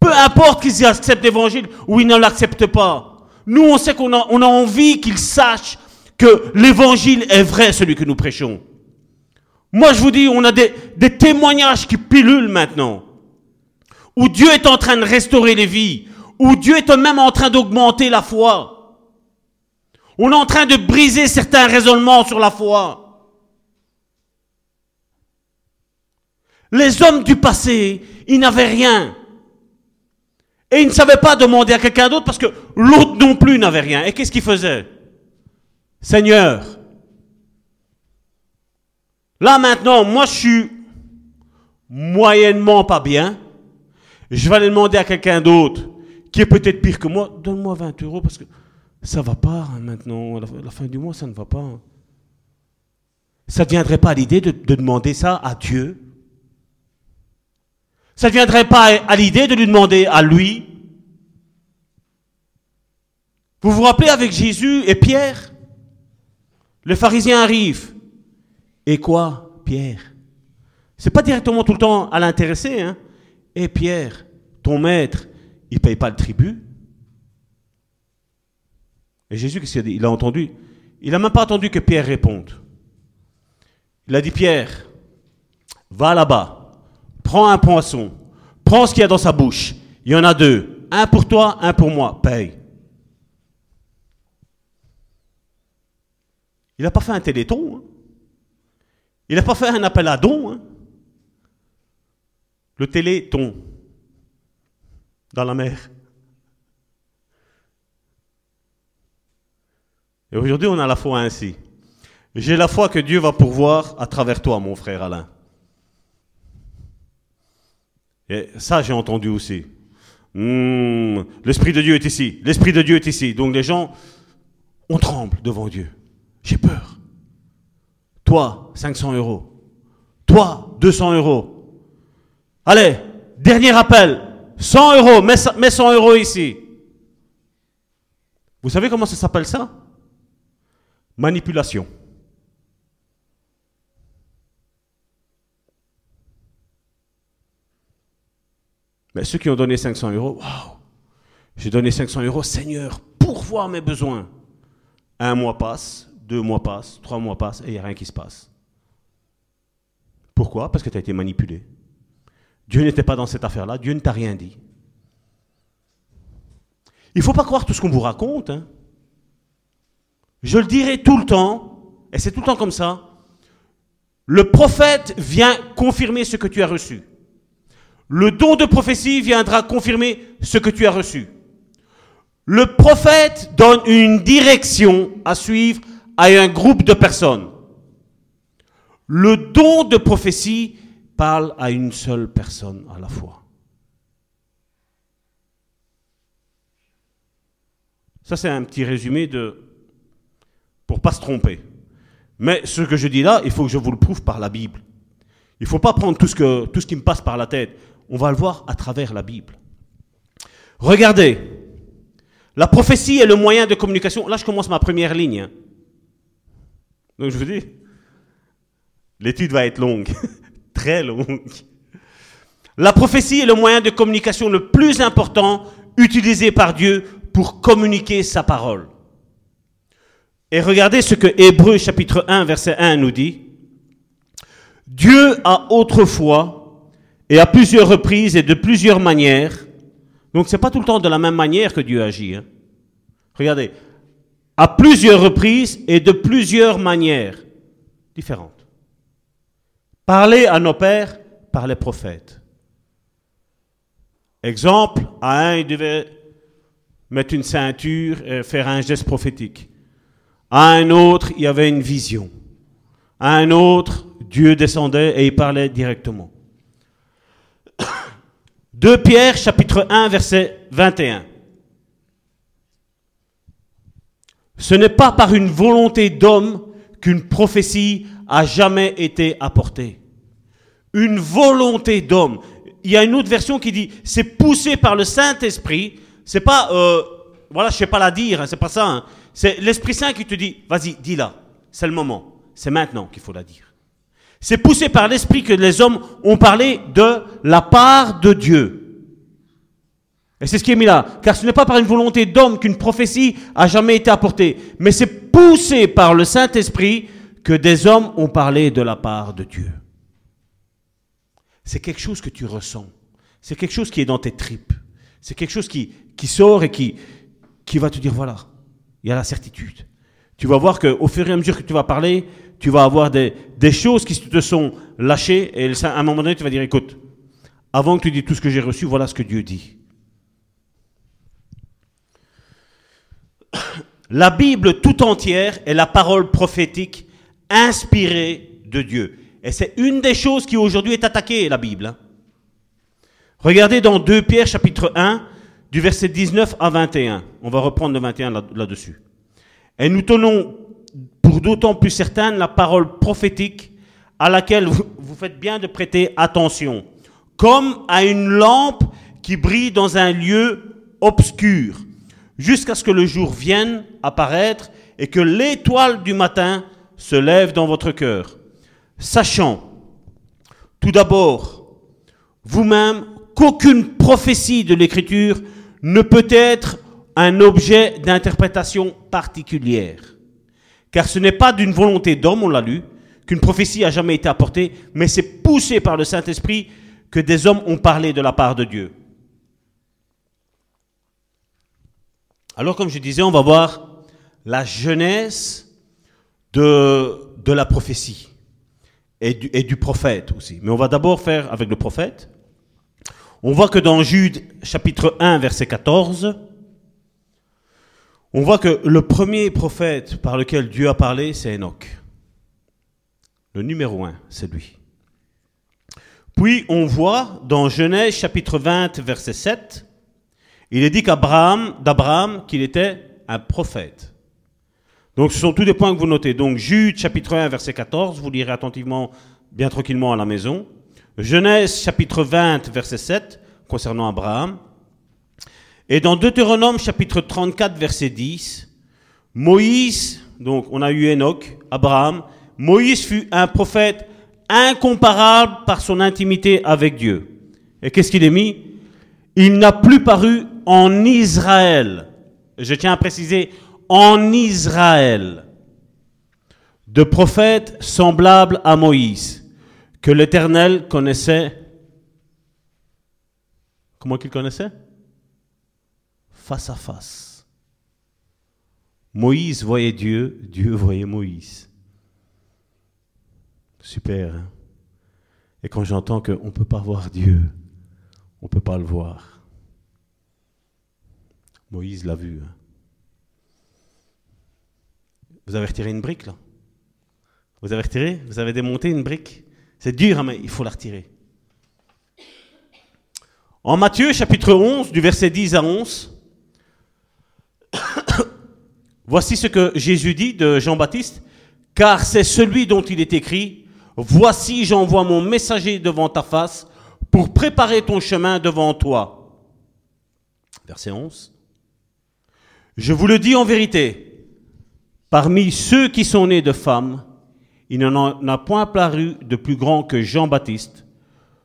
Peu importe qu'ils acceptent l'évangile ou ils ne l'acceptent pas. Nous, on sait qu'on a, a envie qu'ils sachent que l'évangile est vrai, celui que nous prêchons. Moi, je vous dis, on a des, témoignages qui pilulent maintenant, où Dieu est en train de restaurer les vies, où Dieu est même en train d'augmenter la foi. On est en train de briser certains raisonnements sur la foi. Les hommes du passé, ils n'avaient rien. Et ils ne savaient pas demander à quelqu'un d'autre parce que l'autre non plus n'avait rien. Et qu'est-ce qu'ils faisaient? Seigneur, là maintenant, moi je suis moyennement pas bien. Je vais aller demander à quelqu'un d'autre qui est peut-être pire que moi, donne-moi 20 euros parce que ça va pas hein, maintenant. À la, fin du mois, ça ne va pas. Ça ne viendrait pas à l'idée de, de demander ça à Dieu? Ça ne viendrait pas à l'idée de lui demander à lui? Vous vous rappelez avec Jésus et Pierre? Le pharisien arrive. Et quoi, Pierre? C'est pas directement tout le temps à l'intéresser. Hein Et Pierre, ton maître, il paye pas le tribut. Et Jésus, qu'est-ce qu'il a dit? Il a entendu. Il n'a même pas attendu que Pierre réponde. Il a dit Pierre, va là-bas, prends un poisson, prends ce qu'il y a dans sa bouche. Il y en a deux. Un pour toi, un pour moi. Paye. Il n'a pas fait un téléthon. Hein. Il n'a pas fait un appel à don. Hein. Le téléthon. Dans la mer. Et aujourd'hui, on a la foi ainsi. J'ai la foi que Dieu va pourvoir à travers toi, mon frère Alain. Et ça, j'ai entendu aussi. Hmm, L'Esprit de Dieu est ici. L'Esprit de Dieu est ici. Donc les gens, on tremble devant Dieu. J'ai peur. Toi, 500 euros. Toi, 200 euros. Allez, dernier appel. 100 euros, mets, 100 euros ici. Vous savez comment ça s'appelle ça? Manipulation. Mais ceux qui ont donné 500 euros, waouh, j'ai donné 500 euros, Seigneur, pourvoir mes besoins. Un mois passe, deux mois passent, trois mois passent, et il n'y a rien qui se passe. Pourquoi? Parce que tu as été manipulé. Dieu n'était pas dans cette affaire-là, Dieu ne t'a rien dit. Il ne faut pas croire tout ce qu'on vous raconte. Hein. Je le dirai tout le temps, et c'est tout le temps comme ça. Le prophète vient confirmer ce que tu as reçu. Le don de prophétie viendra confirmer ce que tu as reçu. Le prophète donne une direction à suivre à un groupe de personnes. Le don de prophétie parle à une seule personne à la fois. Ça, c'est un petit résumé de. pour pas se tromper. Mais ce que je dis là, il faut que je vous le prouve par la Bible. Il ne faut pas prendre tout ce, tout ce qui me passe par la tête. On va le voir à travers la Bible. Regardez, la prophétie est le moyen de communication. Là, je commence ma première ligne. Donc, je vous dis, l'étude va être longue, très longue. La prophétie est le moyen de communication le plus important utilisé par Dieu pour communiquer sa parole. Et regardez ce que Hébreu chapitre 1 verset 1 nous dit. Dieu a autrefois et à plusieurs reprises et de plusieurs manières, donc c'est pas tout le temps de la même manière que Dieu agit. Hein. Regardez, à plusieurs reprises et de plusieurs manières différentes. Parler à nos pères par les prophètes. Exemple, à un, il devait mettre une ceinture et faire un geste prophétique. À un autre, il y avait une vision. À un autre, Dieu descendait et il parlait directement. 2 Pierre chapitre 1 verset 21. Ce n'est pas par une volonté d'homme qu'une prophétie a jamais été apportée. Une volonté d'homme. Il y a une autre version qui dit c'est poussé par le Saint-Esprit. C'est pas, euh, voilà, je sais pas la dire, hein, c'est pas ça. Hein. C'est l'Esprit Saint qui te dit vas-y, dis-la. C'est le moment. C'est maintenant qu'il faut la dire. C'est poussé par l'Esprit que les hommes ont parlé de la part de Dieu. Et c'est ce qui est mis là. Car ce n'est pas par une volonté d'homme qu'une prophétie a jamais été apportée, mais c'est poussé par le Saint-Esprit que des hommes ont parlé de la part de Dieu. C'est quelque chose que tu ressens. C'est quelque chose qui est dans tes tripes. C'est quelque chose qui, qui sort et qui, qui va te dire, voilà, il y a la certitude. Tu vas voir qu'au fur et à mesure que tu vas parler, tu vas avoir des, des choses qui te sont lâchées et à un moment donné, tu vas dire, écoute, avant que tu dises tout ce que j'ai reçu, voilà ce que Dieu dit. La Bible tout entière est la parole prophétique inspirée de Dieu. Et c'est une des choses qui aujourd'hui est attaquée, la Bible. Hein. Regardez dans 2 Pierre chapitre 1, du verset 19 à 21. On va reprendre le 21 là-dessus. Et nous tenons pour d'autant plus certaine la parole prophétique à laquelle vous faites bien de prêter attention, comme à une lampe qui brille dans un lieu obscur jusqu'à ce que le jour vienne apparaître et que l'étoile du matin se lève dans votre cœur, sachant tout d'abord vous-même qu'aucune prophétie de l'Écriture ne peut être un objet d'interprétation particulière. Car ce n'est pas d'une volonté d'homme, on l'a lu, qu'une prophétie a jamais été apportée, mais c'est poussé par le Saint-Esprit que des hommes ont parlé de la part de Dieu. Alors, comme je disais, on va voir la jeunesse de, la prophétie et du, et du prophète aussi. Mais on va d'abord faire avec le prophète. On voit que dans Jude chapitre 1 verset 14, on voit que le premier prophète par lequel Dieu a parlé, c'est Enoch. Le numéro 1, c'est lui. Puis on voit dans Genèse chapitre 20 verset 7, il est dit qu'Abraham, d'Abraham, qu'il était un prophète. Donc ce sont tous des points que vous notez. Donc Jude chapitre 1 verset 14, vous lirez attentivement, bien tranquillement à la maison. Genèse chapitre 20 verset 7 concernant Abraham. Et dans Deutéronome chapitre 34 verset 10, Moïse, donc on a eu Enoch, Abraham, Moïse fut un prophète incomparable par son intimité avec Dieu. Et qu'est-ce qu'il est mis? Il n'a plus paru en Israël, je tiens à préciser, en Israël, de prophètes semblables à Moïse, que l'Éternel connaissait. Comment qu'il connaissait? Face à face. Moïse voyait Dieu, Dieu voyait Moïse. Super. Hein? Et quand j'entends qu'on ne peut pas voir Dieu, on ne peut pas le voir. Moïse l'a vu. Hein. Vous avez retiré une brique là? Vous avez retiré? Vous avez démonté une brique? C'est dur, hein, mais il faut la retirer. En Matthieu chapitre 11, du verset 10 à 11, voici ce que Jésus dit de Jean-Baptiste, car c'est celui dont il est écrit, Voici j'envoie mon messager devant ta face pour préparer ton chemin devant toi. Verset 11. Je vous le dis en vérité, parmi ceux qui sont nés de femmes, il n'en a point paru de plus grand que Jean-Baptiste.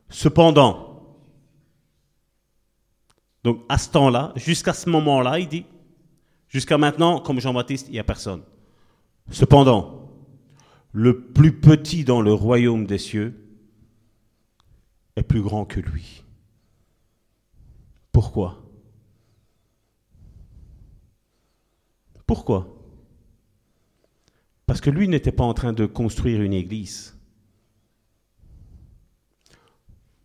Cependant, donc à ce temps-là, jusqu'à ce moment-là, il dit, jusqu'à maintenant, comme Jean-Baptiste, il n'y a personne. Cependant, le plus petit dans le royaume des cieux est plus grand que lui. Pourquoi? Pourquoi? Parce que lui n'était pas en train de construire une église.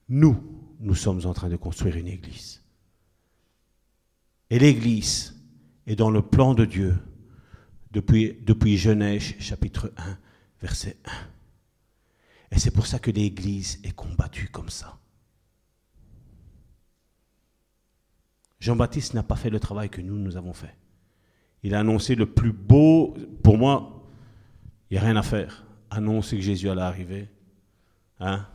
Nous, nous sommes en train de construire une église. Et l'Église est dans le plan de Dieu depuis, Genèse chapitre 1, verset 1. Et c'est pour ça que l'Église est combattue comme ça. Jean-Baptiste n'a pas fait le travail que nous, nous avons fait. Il a annoncé le plus beau, pour moi, il n'y a rien à faire. Annoncer que Jésus allait arriver. Hein?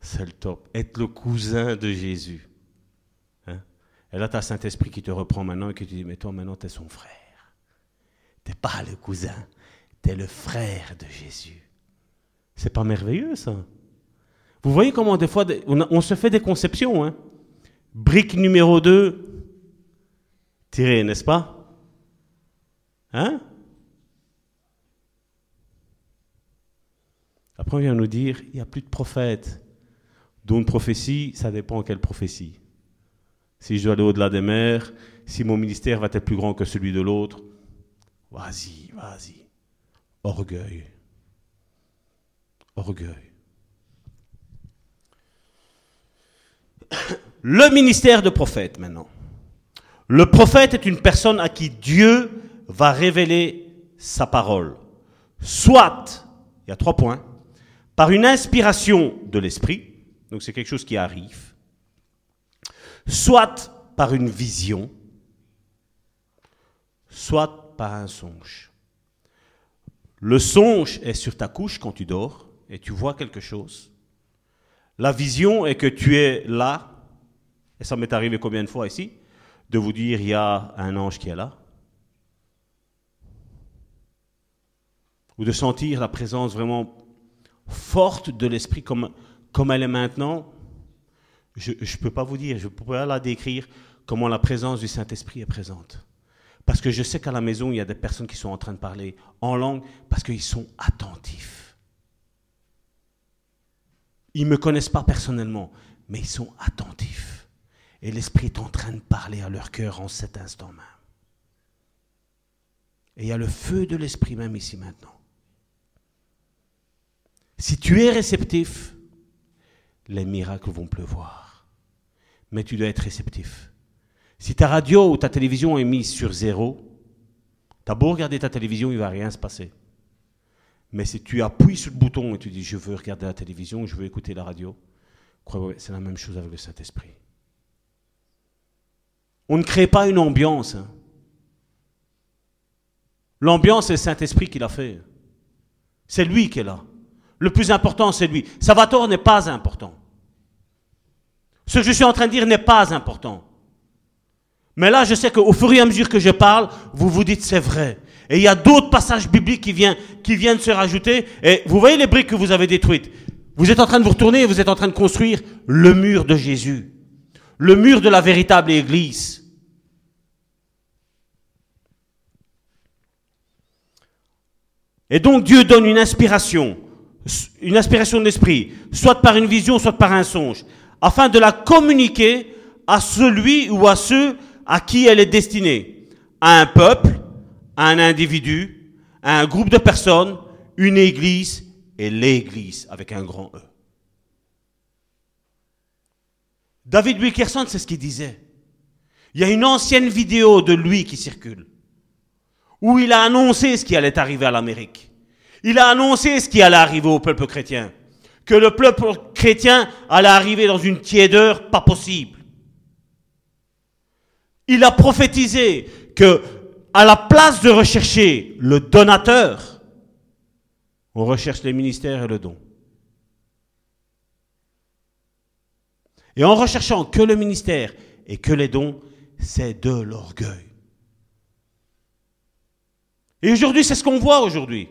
C'est le top. Être le cousin de Jésus. Et là, tu as Saint-Esprit qui te reprend maintenant et qui te dit, mais toi maintenant, tu es son frère. Tu pas le cousin, tu es le frère de Jésus. C'est pas merveilleux ça? Vous voyez comment des fois, on, se fait des conceptions. Hein Brique numéro 2, tirée, n'est-ce pas? Hein? Après, on vient nous dire, il n'y a plus de prophètes. Dont une prophétie, ça dépend quelle prophétie si je dois aller au-delà des mers, si mon ministère va être plus grand que celui de l'autre. Vas-y, vas-y. Orgueil. Orgueil. Le ministère de prophète maintenant. Le prophète est une personne à qui Dieu va révéler sa parole. Soit, il y a trois points, par une inspiration de l'esprit, donc c'est quelque chose qui arrive, soit par une vision, soit par un songe. Le songe est sur ta couche quand tu dors et tu vois quelque chose. La vision est que tu es là, et ça m'est arrivé combien de fois ici, de vous dire il y a un ange qui est là. Ou de sentir la présence vraiment forte de l'esprit comme, comme elle est maintenant je ne peux pas vous dire, je ne peux pas la décrire comment la présence du Saint-Esprit est présente. Parce que je sais qu'à la maison, il y a des personnes qui sont en train de parler en langue parce qu'ils sont attentifs. Ils ne me connaissent pas personnellement, mais ils sont attentifs. Et l'Esprit est en train de parler à leur cœur en cet instant même. Et il y a le feu de l'Esprit même ici maintenant. Si tu es réceptif, les miracles vont pleuvoir mais tu dois être réceptif. Si ta radio ou ta télévision est mise sur zéro, tu as beau regarder ta télévision, il ne va rien se passer. Mais si tu appuies sur le bouton et tu dis je veux regarder la télévision, je veux écouter la radio, c'est la même chose avec le Saint-Esprit. On ne crée pas une ambiance. Hein. L'ambiance, c'est le Saint-Esprit qui l'a fait. C'est lui qui est là. Le plus important, c'est lui. Salvatore n'est pas important. Ce que je suis en train de dire n'est pas important. Mais là, je sais qu'au fur et à mesure que je parle, vous vous dites c'est vrai. Et il y a d'autres passages bibliques qui viennent, qui viennent se rajouter. Et vous voyez les briques que vous avez détruites. Vous êtes en train de vous retourner et vous êtes en train de construire le mur de Jésus. Le mur de la véritable Église. Et donc Dieu donne une inspiration, une inspiration de l'esprit, soit par une vision, soit par un songe afin de la communiquer à celui ou à ceux à qui elle est destinée, à un peuple, à un individu, à un groupe de personnes, une église et l'église avec un grand E. David Wilkerson, c'est ce qu'il disait. Il y a une ancienne vidéo de lui qui circule, où il a annoncé ce qui allait arriver à l'Amérique. Il a annoncé ce qui allait arriver au peuple chrétien. Que le peuple chrétien allait arriver dans une tiédeur pas possible. Il a prophétisé que, à la place de rechercher le donateur, on recherche les ministères et le don. Et en recherchant que le ministère et que les dons, c'est de l'orgueil. Et aujourd'hui, c'est ce qu'on voit aujourd'hui.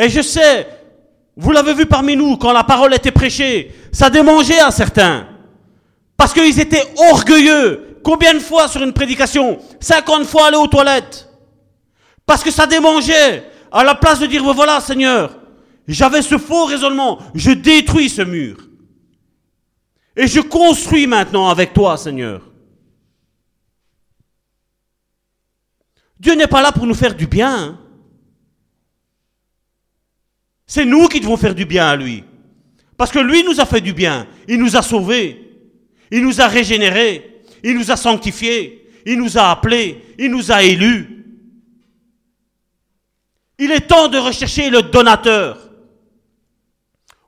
Et je sais, vous l'avez vu parmi nous, quand la parole était prêchée, ça démangeait à certains. Parce qu'ils étaient orgueilleux. Combien de fois sur une prédication? 50 fois aller aux toilettes. Parce que ça démangeait. À la place de dire, voilà Seigneur, j'avais ce faux raisonnement, je détruis ce mur. Et je construis maintenant avec toi, Seigneur. Dieu n'est pas là pour nous faire du bien. C'est nous qui devons faire du bien à lui. Parce que lui nous a fait du bien. Il nous a sauvés. Il nous a régénérés. Il nous a sanctifiés. Il nous a appelés. Il nous a élus. Il est temps de rechercher le donateur.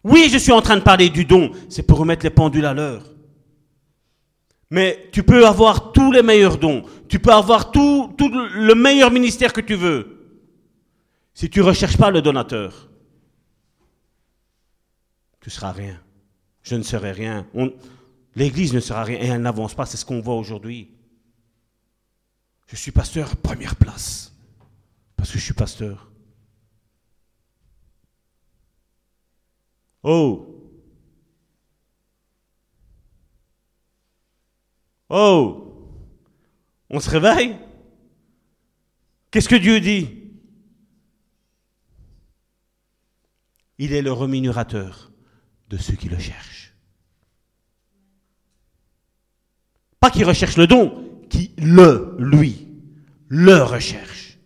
Oui, je suis en train de parler du don. C'est pour remettre les pendules à l'heure. Mais tu peux avoir tous les meilleurs dons. Tu peux avoir tout, tout le meilleur ministère que tu veux. Si tu ne recherches pas le donateur tu seras rien. Je ne serai rien. L'Église ne sera rien et elle n'avance pas. C'est ce qu'on voit aujourd'hui. Je suis pasteur première place. Parce que je suis pasteur. Oh Oh On se réveille? Qu'est-ce que Dieu dit? Il est le remunerateur de ceux qui le cherchent. Pas qui recherchent le don, qui le, lui, le recherche.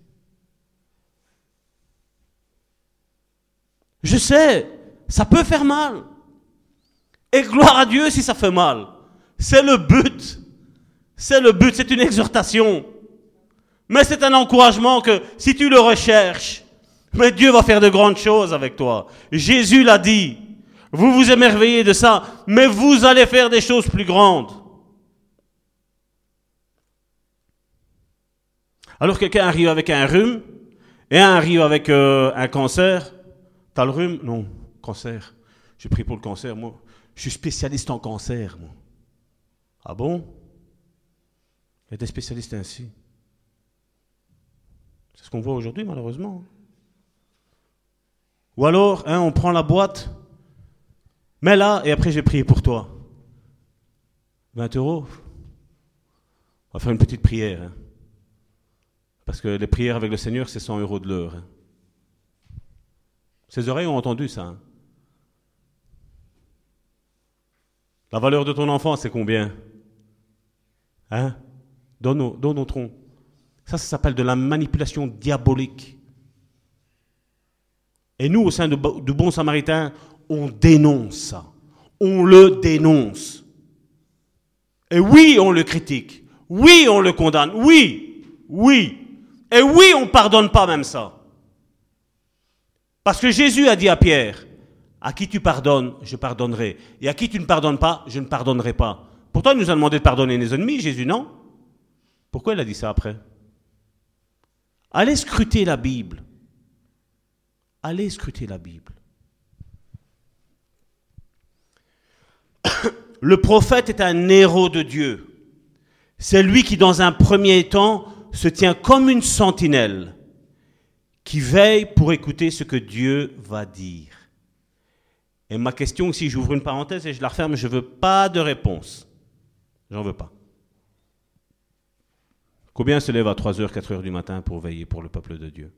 Je sais, ça peut faire mal. Et gloire à Dieu si ça fait mal. C'est le but. C'est le but, c'est une exhortation. Mais c'est un encouragement que si tu le recherches, mais Dieu va faire de grandes choses avec toi. Jésus l'a dit. Vous vous émerveillez de ça, mais vous allez faire des choses plus grandes. Alors quelqu'un arrive avec un rhume et un arrive avec euh, un cancer. T'as le rhume? Non, cancer. J'ai pris pour le cancer, moi. Je suis spécialiste en cancer, moi. Ah bon? Il y a des spécialistes ainsi. C'est ce qu'on voit aujourd'hui, malheureusement. Ou alors, hein, on prend la boîte, mais là, et après, j'ai prié pour toi. 20 euros. On va faire une petite prière. Hein. Parce que les prières avec le Seigneur, c'est 100 euros de l'heure. Hein. Ces oreilles ont entendu ça. Hein. La valeur de ton enfant, c'est combien? Hein? Donne au, donne. Ça, ça s'appelle de la manipulation diabolique. Et nous, au sein du Bon Samaritain, on dénonce. On le dénonce. Et oui, on le critique. Oui, on le condamne. Oui, oui. Et oui, on ne pardonne pas même ça. Parce que Jésus a dit à Pierre, à qui tu pardonnes, je pardonnerai. Et à qui tu ne pardonnes pas, je ne pardonnerai pas. Pourtant, il nous a demandé de pardonner les ennemis, Jésus, non? Pourquoi il a dit ça après? Allez scruter la Bible. Allez scruter la Bible. Le prophète est un héros de Dieu. C'est lui qui, dans un premier temps, se tient comme une sentinelle, qui veille pour écouter ce que Dieu va dire. Et ma question, si j'ouvre une parenthèse et je la referme, je ne veux pas de réponse. J'en veux pas. Combien se lève à 3h, 4h du matin pour veiller pour le peuple de Dieu?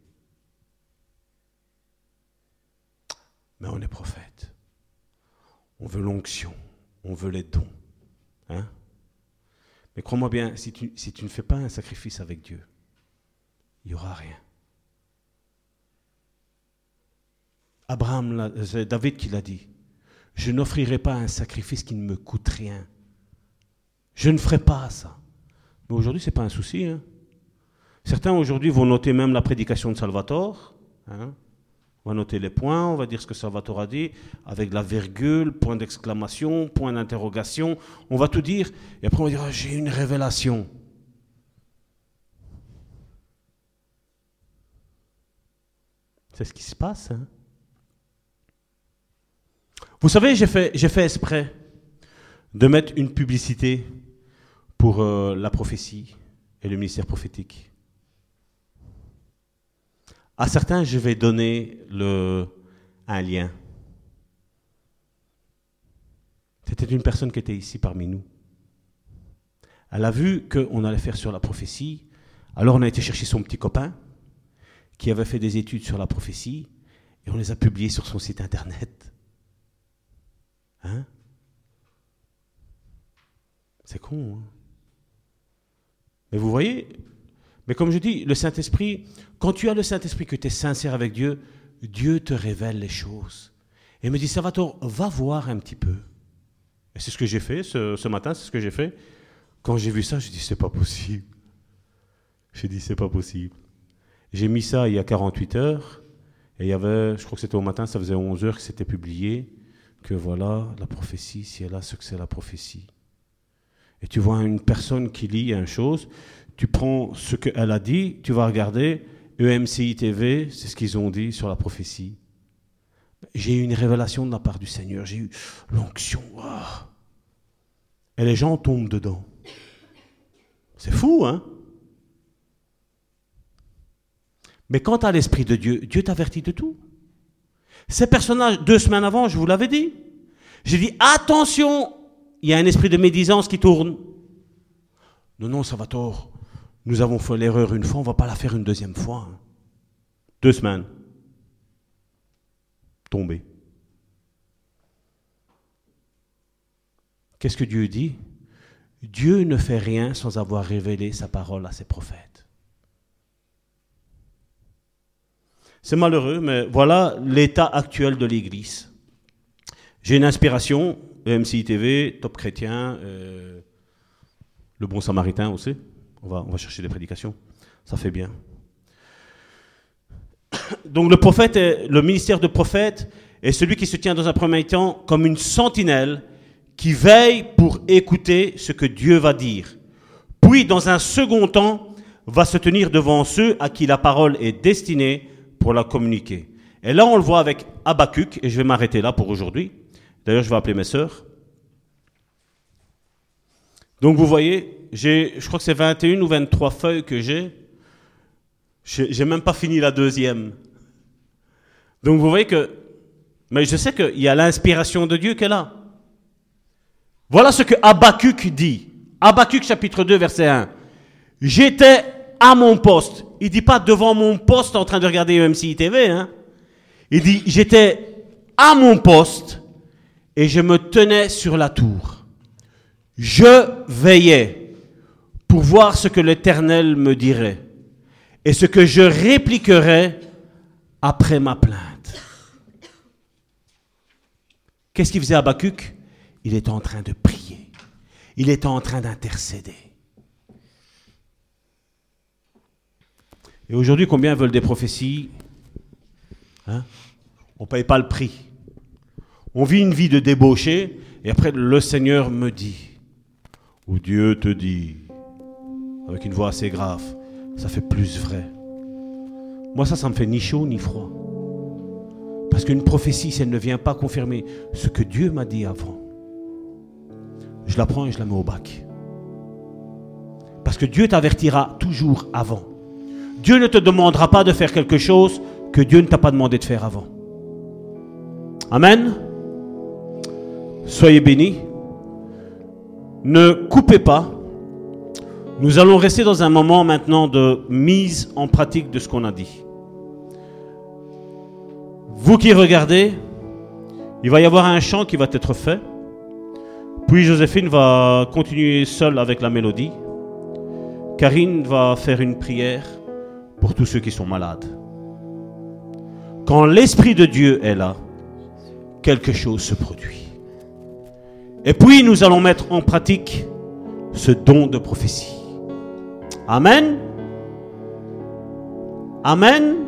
Mais on est prophète. On veut l'onction on veut les dons. Hein? Mais crois-moi bien, si tu, ne fais pas un sacrifice avec Dieu, il n'y aura rien. Abraham, c'est David qui l'a dit. Je n'offrirai pas un sacrifice qui ne me coûte rien. Je ne ferai pas ça. Mais aujourd'hui, ce n'est pas un souci. Hein. Certains aujourd'hui vont noter même la prédication de Salvatore. Hein. On va noter les points, on va dire ce que Salvatore a dit, avec la virgule, point d'exclamation, point d'interrogation. On va tout dire. Et après, on va dire ah, J'ai une révélation. C'est ce qui se passe. Hein. Vous savez, j'ai fait, j'ai fait exprès de mettre une publicité pour euh, la prophétie et le ministère prophétique. À certains, je vais donner un lien. C'était une personne qui était ici parmi nous. Elle a vu qu'on allait faire sur la prophétie. Alors on a été chercher son petit copain qui avait fait des études sur la prophétie et on les a publiées sur son site internet. Hein? C'est con, hein? Mais vous voyez, mais comme je dis, le Saint-Esprit, quand tu as le Saint-Esprit, que tu es sincère avec Dieu, Dieu te révèle les choses. Et me dit, Salvatore, va voir un petit peu. Et c'est ce que j'ai fait ce, matin, c'est ce que j'ai fait. Quand j'ai vu ça, j'ai dit, c'est pas possible. J'ai dit, c'est pas possible. J'ai mis ça il y a 48 heures. Et il y avait, je crois que c'était au matin, ça faisait 11 heures que c'était publié, que voilà, la prophétie, si elle a ce que c'est la prophétie. Et tu vois une personne qui lit une chose, tu prends ce qu'elle a dit, tu vas regarder, EMCI TV, c'est ce qu'ils ont dit sur la prophétie. J'ai eu une révélation de la part du Seigneur, j'ai eu l'onction. Et les gens tombent dedans. C'est fou, hein? Mais quant à l'Esprit de Dieu, Dieu t'avertit de tout. Ces personnages, deux semaines avant, je vous l'avais dit. J'ai dit, attention, il y a un esprit de médisance qui tourne. Non, non, ça va tort. Nous avons fait l'erreur une fois, on ne va pas la faire une deuxième fois. Hein. Deux semaines. Tombé. Qu'est-ce que Dieu dit? Dieu ne fait rien sans avoir révélé sa parole à ses prophètes. C'est malheureux, mais voilà l'état actuel de l'Église. J'ai une inspiration, MCI TV, Top Chrétien, euh, Le Bon Samaritain aussi. On va, chercher des prédications. Ça fait bien. Donc le prophète, le ministère de prophète est celui qui se tient dans un premier temps comme une sentinelle qui veille pour écouter ce que Dieu va dire. Puis, dans un second temps, va se tenir devant ceux à qui la parole est destinée pour la communiquer. Et là, on le voit avec Habakkuk, et je vais m'arrêter là pour aujourd'hui. D'ailleurs, je vais appeler mes sœurs. Donc, vous voyez, je crois que c'est 21 ou 23 feuilles que j'ai. J'ai même pas fini la deuxième. Donc vous voyez que, mais je sais qu'il y a l'inspiration de Dieu qu'elle a. Voilà ce que Habakkuk dit. Habakkuk chapitre 2 verset 1. J'étais à mon poste. Il dit pas devant mon poste en train de regarder EMCI TV. Hein. Il dit j'étais à mon poste et je me tenais sur la tour. Je veillais pour voir ce que l'Éternel me dirait et ce que je répliquerai après ma plainte. Qu'est-ce qu'il faisait Habakkuk? Il était en train de prier. Il était en train d'intercéder. Et aujourd'hui, combien veulent des prophéties? Hein? On ne paye pas le prix. On vit une vie de débauché, et après le Seigneur me dit, ou Dieu te dit, avec une voix assez grave, ça fait plus vrai. Moi, ça, ça me fait ni chaud ni froid. Parce qu'une prophétie, si elle ne vient pas confirmer ce que Dieu m'a dit avant, je la prends et je la mets au bac. Parce que Dieu t'avertira toujours avant. Dieu ne te demandera pas de faire quelque chose que Dieu ne t'a pas demandé de faire avant. Amen. Soyez bénis. Ne coupez pas nous allons rester dans un moment maintenant de mise en pratique de ce qu'on a dit. Vous qui regardez, il va y avoir un chant qui va être fait. Puis Joséphine va continuer seule avec la mélodie. Karine va faire une prière pour tous ceux qui sont malades. Quand l'Esprit de Dieu est là, quelque chose se produit. Et puis nous allons mettre en pratique ce don de prophétie. Amen. Amen.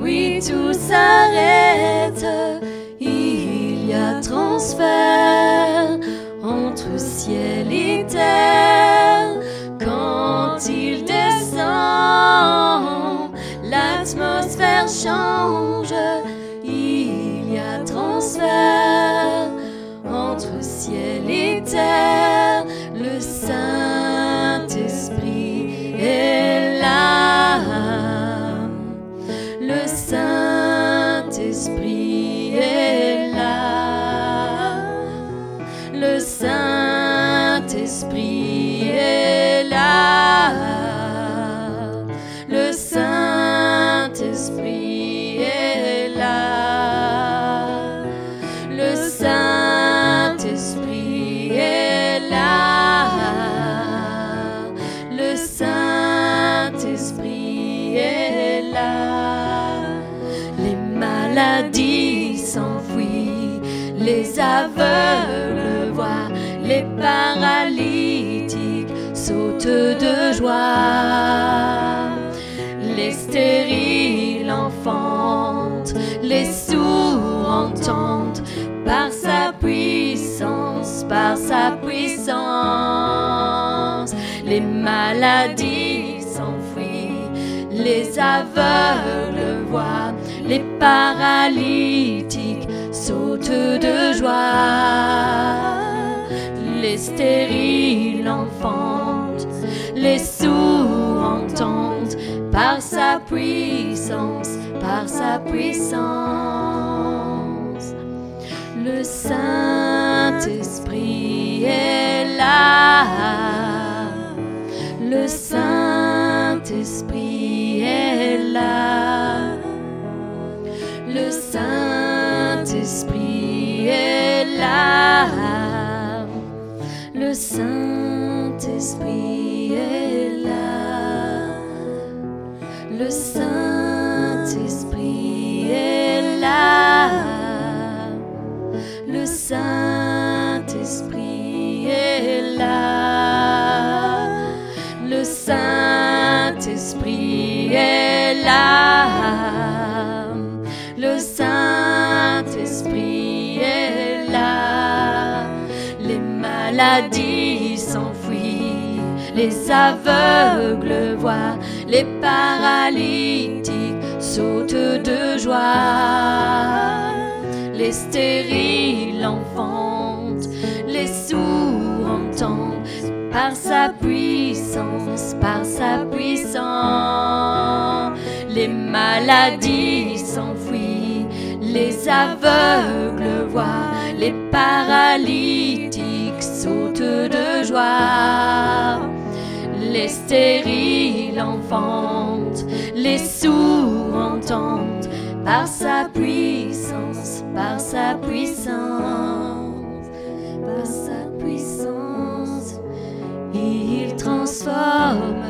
Oui, tout s'arrête. Il y a transfert entre ciel et terre. Quand il descend, l'atmosphère change. Il y a transfert entre ciel et terre. Le Saint-Esprit paralytiques sautent de joie. Les stériles enfantent, les sourds entendent par sa puissance, par sa puissance. Les maladies s'enfuient, les aveugles voient, les paralytiques sautent de joie. Les stériles enfantent, les sourds entendent par sa puissance, par sa puissance. Le Saint-Esprit est là. Le Saint-Esprit est là. Le Saint-Esprit est là. Le Saint-Esprit est là. Le Saint-Esprit est là. Le Saint-Esprit est là. Le Saint-Esprit est là. Maladies s'enfuient, les aveugles voient, les paralytiques sautent de joie. Les stériles enfantent, les sourds entendent par sa puissance, par sa puissance. Les maladies s'enfuient, les aveugles voient, les paralytiques sautent de joie. Les stériles enfantent, les sourds entendent par sa puissance, par sa puissance, par sa puissance. Il transforme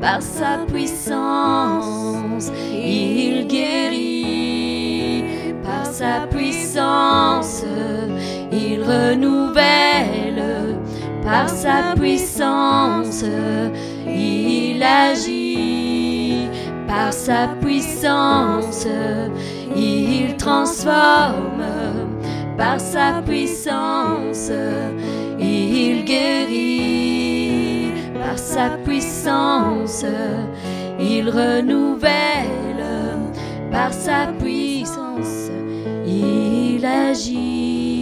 par sa puissance, il guérit par sa puissance, il renouvelle par sa puissance, il agit par sa puissance, il transforme par sa puissance, il guérit par sa puissance, il renouvelle par sa puissance, il agit.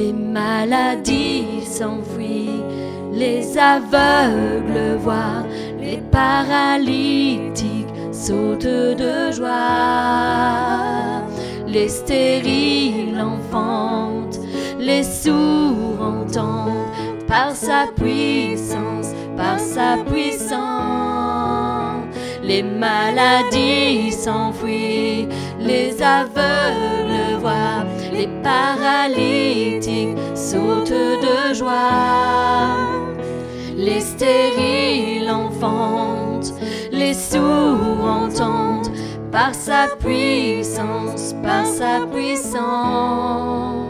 Les maladies s'enfuient, les aveugles voient, les paralytiques sautent de joie, les stériles enfantent, les sourds entendent par sa puissance, par sa puissance. Les maladies s'enfuient, les aveugles voient, les paralytiques sautent de joie. Les stériles enfantent, les sourds entendent par sa puissance, par sa puissance.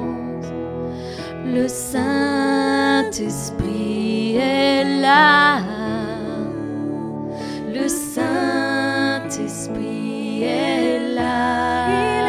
Le Saint-Esprit est là. Le Saint-Esprit est là.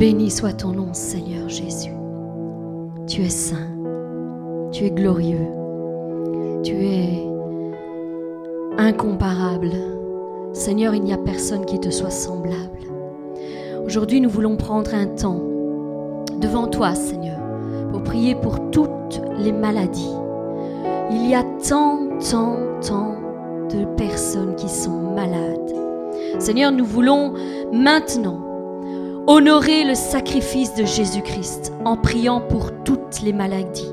Béni soit ton nom, Seigneur Jésus. Tu es saint, tu es glorieux, tu es incomparable. Seigneur, il n'y a personne qui te soit semblable. Aujourd'hui, nous voulons prendre un temps devant toi, Seigneur, pour prier pour toutes les maladies. Il y a tant, tant, tant de personnes qui sont malades. Seigneur, nous voulons maintenant honorer le sacrifice de Jésus-Christ en priant pour toutes les maladies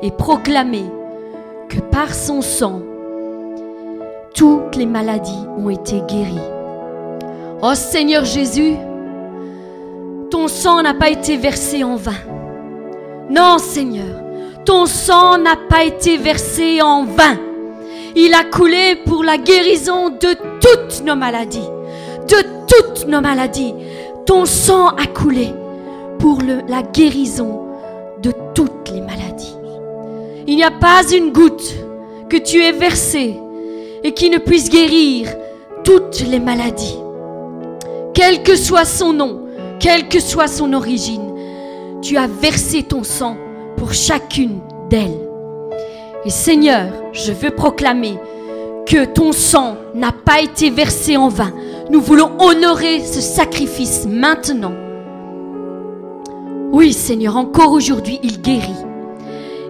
et proclamer que par son sang, toutes les maladies ont été guéries. Oh Seigneur Jésus, ton sang n'a pas été versé en vain. Non Seigneur, ton sang n'a pas été versé en vain. Il a coulé pour la guérison de toutes nos maladies. De toutes nos maladies. Ton sang a coulé pour la guérison de toutes les maladies. Il n'y a pas une goutte que tu aies versée et qui ne puisse guérir toutes les maladies. Quel que soit son nom, quelle que soit son origine, tu as versé ton sang pour chacune d'elles. Et Seigneur, je veux proclamer que ton sang n'a pas été versé en vain. Nous voulons honorer ce sacrifice maintenant. Oui, Seigneur, encore aujourd'hui, il guérit.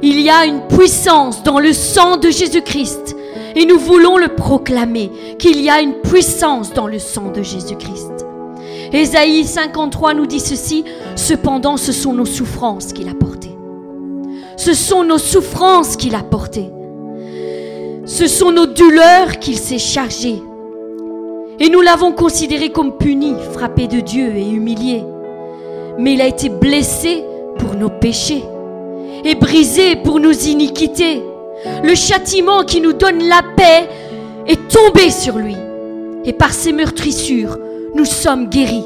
Il y a une puissance dans le sang de Jésus-Christ. Et nous voulons le proclamer, qu'il y a une puissance dans le sang de Jésus-Christ. Ésaïe 53 nous dit ceci, cependant ce sont nos souffrances qu'il a portées. Ce sont nos souffrances qu'il a portées. Ce sont nos douleurs qu'il s'est chargé. Et nous l'avons considéré comme puni, frappé de Dieu et humilié. Mais il a été blessé pour nos péchés et brisé pour nos iniquités. Le châtiment qui nous donne la paix est tombé sur lui. Et par ses meurtrissures, nous sommes guéris.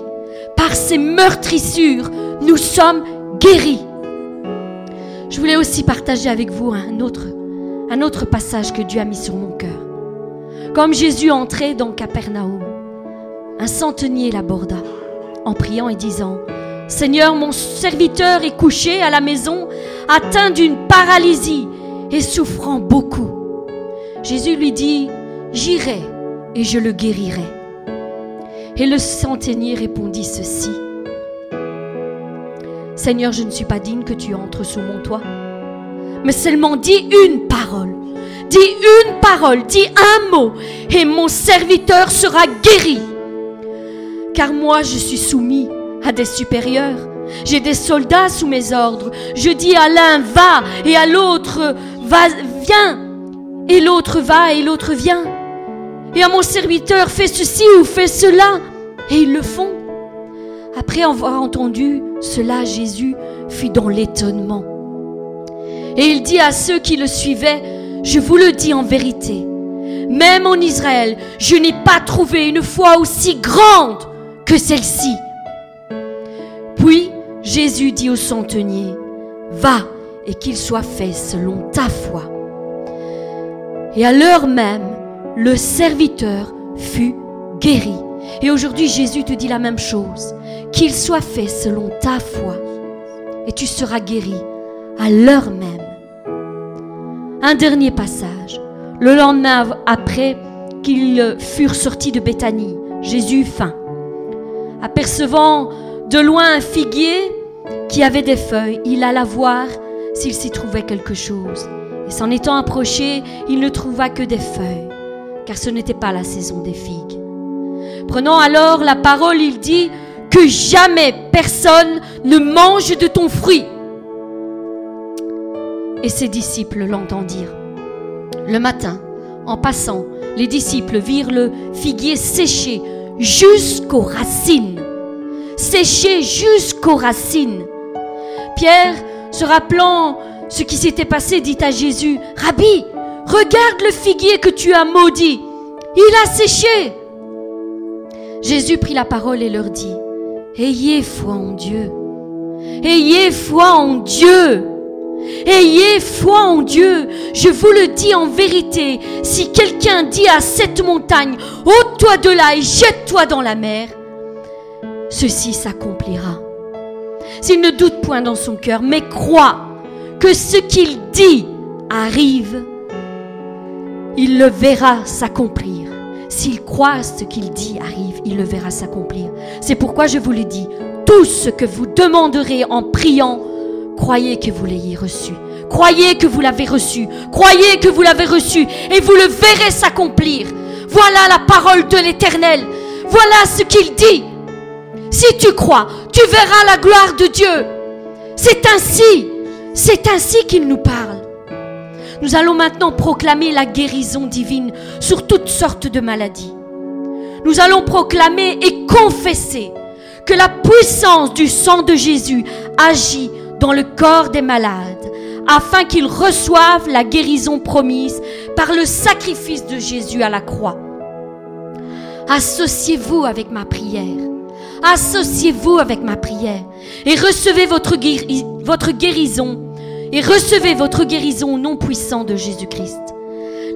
Par ses meurtrissures, nous sommes guéris. Je voulais aussi partager avec vous un autre, un autre passage que Dieu a mis sur mon cœur. Comme Jésus entrait dans Capernaum, un centenier l'aborda en priant et disant, Seigneur, mon serviteur est couché à la maison, atteint d'une paralysie et souffrant beaucoup. Jésus lui dit, J'irai et je le guérirai. Et le centenier répondit ceci. Seigneur, je ne suis pas digne que tu entres sous mon toit, mais seulement dis une parole. Dis une parole, dis un mot, et mon serviteur sera guéri. Car moi, je suis soumis à des supérieurs. J'ai des soldats sous mes ordres. Je dis à l'un va et à l'autre va, viens. Et l'autre va et l'autre vient. Et à mon serviteur fais ceci ou fais cela. Et ils le font. Après avoir entendu cela, Jésus fut dans l'étonnement. Et il dit à ceux qui le suivaient, je vous le dis en vérité, même en Israël, je n'ai pas trouvé une foi aussi grande que celle-ci. Puis Jésus dit au centenier, va et qu'il soit fait selon ta foi. Et à l'heure même, le serviteur fut guéri. Et aujourd'hui, Jésus te dit la même chose, qu'il soit fait selon ta foi. Et tu seras guéri à l'heure même. Un dernier passage. Le lendemain après qu'ils furent sortis de Béthanie, Jésus faim. Apercevant de loin un figuier qui avait des feuilles, il alla voir s'il s'y trouvait quelque chose. Et s'en étant approché, il ne trouva que des feuilles, car ce n'était pas la saison des figues. Prenant alors la parole, il dit, que jamais personne ne mange de ton fruit. Et ses disciples l'entendirent. Le matin, en passant, les disciples virent le figuier séché jusqu'aux racines. Séché jusqu'aux racines. Pierre, se rappelant ce qui s'était passé, dit à Jésus, Rabbi, regarde le figuier que tu as maudit. Il a séché. Jésus prit la parole et leur dit, Ayez foi en Dieu. Ayez foi en Dieu. Ayez foi en Dieu. Je vous le dis en vérité, si quelqu'un dit à cette montagne, ôte-toi de là et jette-toi dans la mer, ceci s'accomplira s'il ne doute point dans son cœur, mais croit que ce qu'il dit arrive, il le verra s'accomplir. S'il croit ce qu'il dit arrive, il le verra s'accomplir. C'est pourquoi je vous le dis, tout ce que vous demanderez en priant, croyez que vous l'ayez reçu. Croyez que vous l'avez reçu. Croyez que vous l'avez reçu et vous le verrez s'accomplir. Voilà la parole de l'Éternel. Voilà ce qu'il dit. Si tu crois, tu verras la gloire de Dieu. C'est ainsi, c'est ainsi qu'il nous parle. Nous allons maintenant proclamer la guérison divine sur toutes sortes de maladies. Nous allons proclamer et confesser que la puissance du sang de Jésus agit dans le corps des malades afin qu'ils reçoivent la guérison promise par le sacrifice de Jésus à la croix. Associez-vous avec ma prière. Associez-vous avec ma prière et recevez votre, guéri- votre guérison et recevez votre guérison au nom puissant de Jésus-Christ.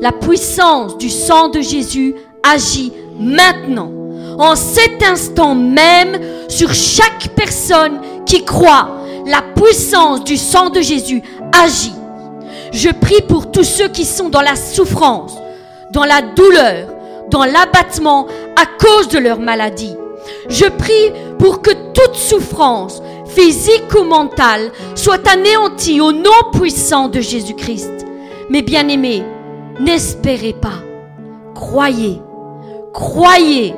La puissance du sang de Jésus agit maintenant, en cet instant même, sur chaque personne qui croit. La puissance du sang de Jésus agit. Je prie pour tous ceux qui sont dans la souffrance, dans la douleur, dans l'abattement à cause de leur maladie. Je prie pour que toute souffrance, physique ou mentale, soit anéantie au nom puissant de Jésus-Christ. Mes bien-aimés, n'espérez pas. Croyez, croyez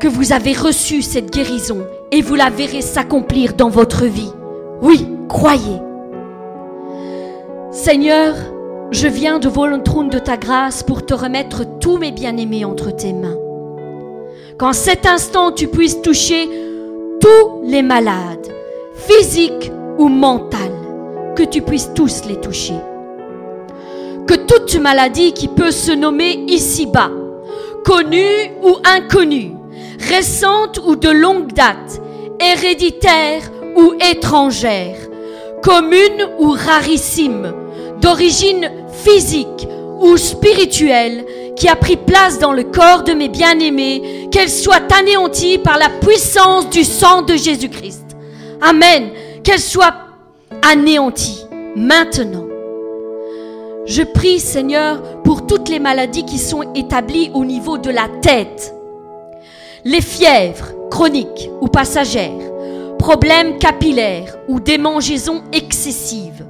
que vous avez reçu cette guérison et vous la verrez s'accomplir dans votre vie. Oui, croyez. Seigneur, je viens devant le trône de ta grâce pour te remettre tous mes bien-aimés entre tes mains. Qu'en cet instant tu puisses toucher tous les malades, physiques ou mentales, que tu puisses tous les toucher. Que toute maladie qui peut se nommer ici-bas, connue ou inconnue, récente ou de longue date, héréditaire ou étrangère, commune ou rarissime, d'origine physique ou spirituelle, qui a pris place dans le corps de mes bien-aimés, qu'elle soit anéantie par la puissance du sang de Jésus-Christ. Amen. Qu'elle soit anéantie maintenant. Je prie, Seigneur, pour toutes les maladies qui sont établies au niveau de la tête. Les fièvres chroniques ou passagères, problèmes capillaires ou démangeaisons excessives,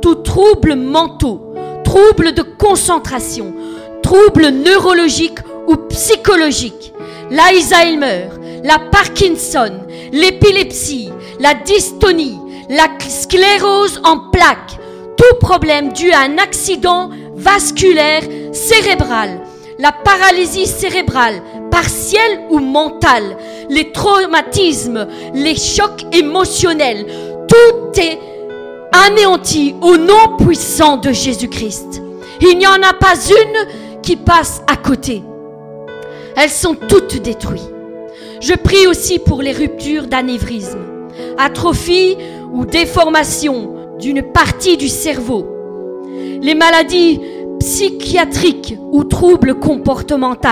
tout trouble mentaux, troubles de concentration, troubles neurologiques ou psychologiques, l'Alzheimer, la Parkinson, l'épilepsie, la dystonie, la sclérose en plaques, tout problème dû à un accident vasculaire cérébral, la paralysie cérébrale, partielle ou mentale, les traumatismes, les chocs émotionnels, tout est anéanti au nom puissant de Jésus-Christ. Il n'y en a pas une qui passe à côté. Elles sont toutes détruites. Je prie aussi pour les ruptures d'anévrisme, atrophie ou déformation d'une partie du cerveau, les maladies psychiatriques ou troubles comportementaux.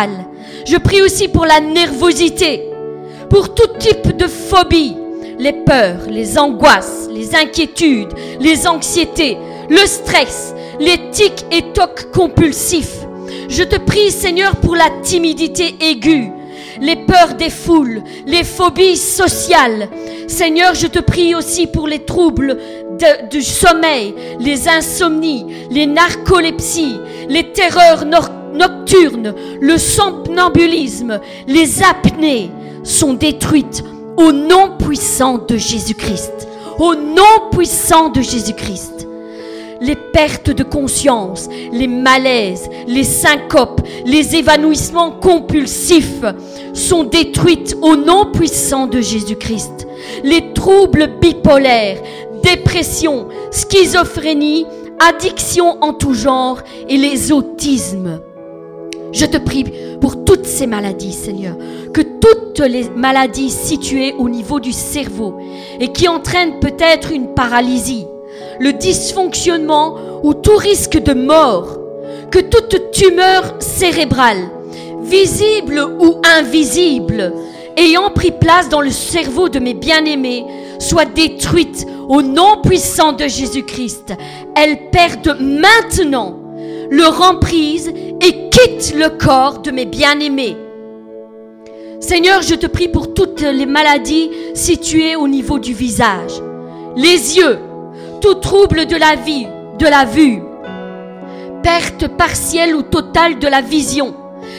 Je prie aussi pour la nervosité, pour tout type de phobie, les peurs, les angoisses, les inquiétudes, les anxiétés, le stress, les tics et tocs compulsifs. Je te prie, Seigneur, pour la timidité aiguë, les peurs des foules, les phobies sociales. Seigneur, je te prie aussi pour les troubles du sommeil, les insomnies, les narcolepsies, les terreurs nor- nocturnes, le somnambulisme, les apnées sont détruites au nom puissant de Jésus-Christ. Au nom puissant de Jésus-Christ les pertes de conscience, les malaises, les syncopes, les évanouissements compulsifs sont détruites au nom puissant de Jésus-Christ. Les troubles bipolaires, dépression, schizophrénie, addiction en tout genre et les autismes. Je te prie pour toutes ces maladies, Seigneur, que toutes les maladies situées au niveau du cerveau et qui entraînent peut-être une paralysie, le dysfonctionnement ou tout risque de mort, que toute tumeur cérébrale, visible ou invisible, ayant pris place dans le cerveau de mes bien-aimés, soient détruites au nom puissant de Jésus-Christ. Elles perdent maintenant leur emprise et quittent le corps de mes bien-aimés. Seigneur, je te prie pour toutes les maladies situées au niveau du visage, les yeux, tout trouble de la vie, de la vue, perte partielle ou totale de la vision,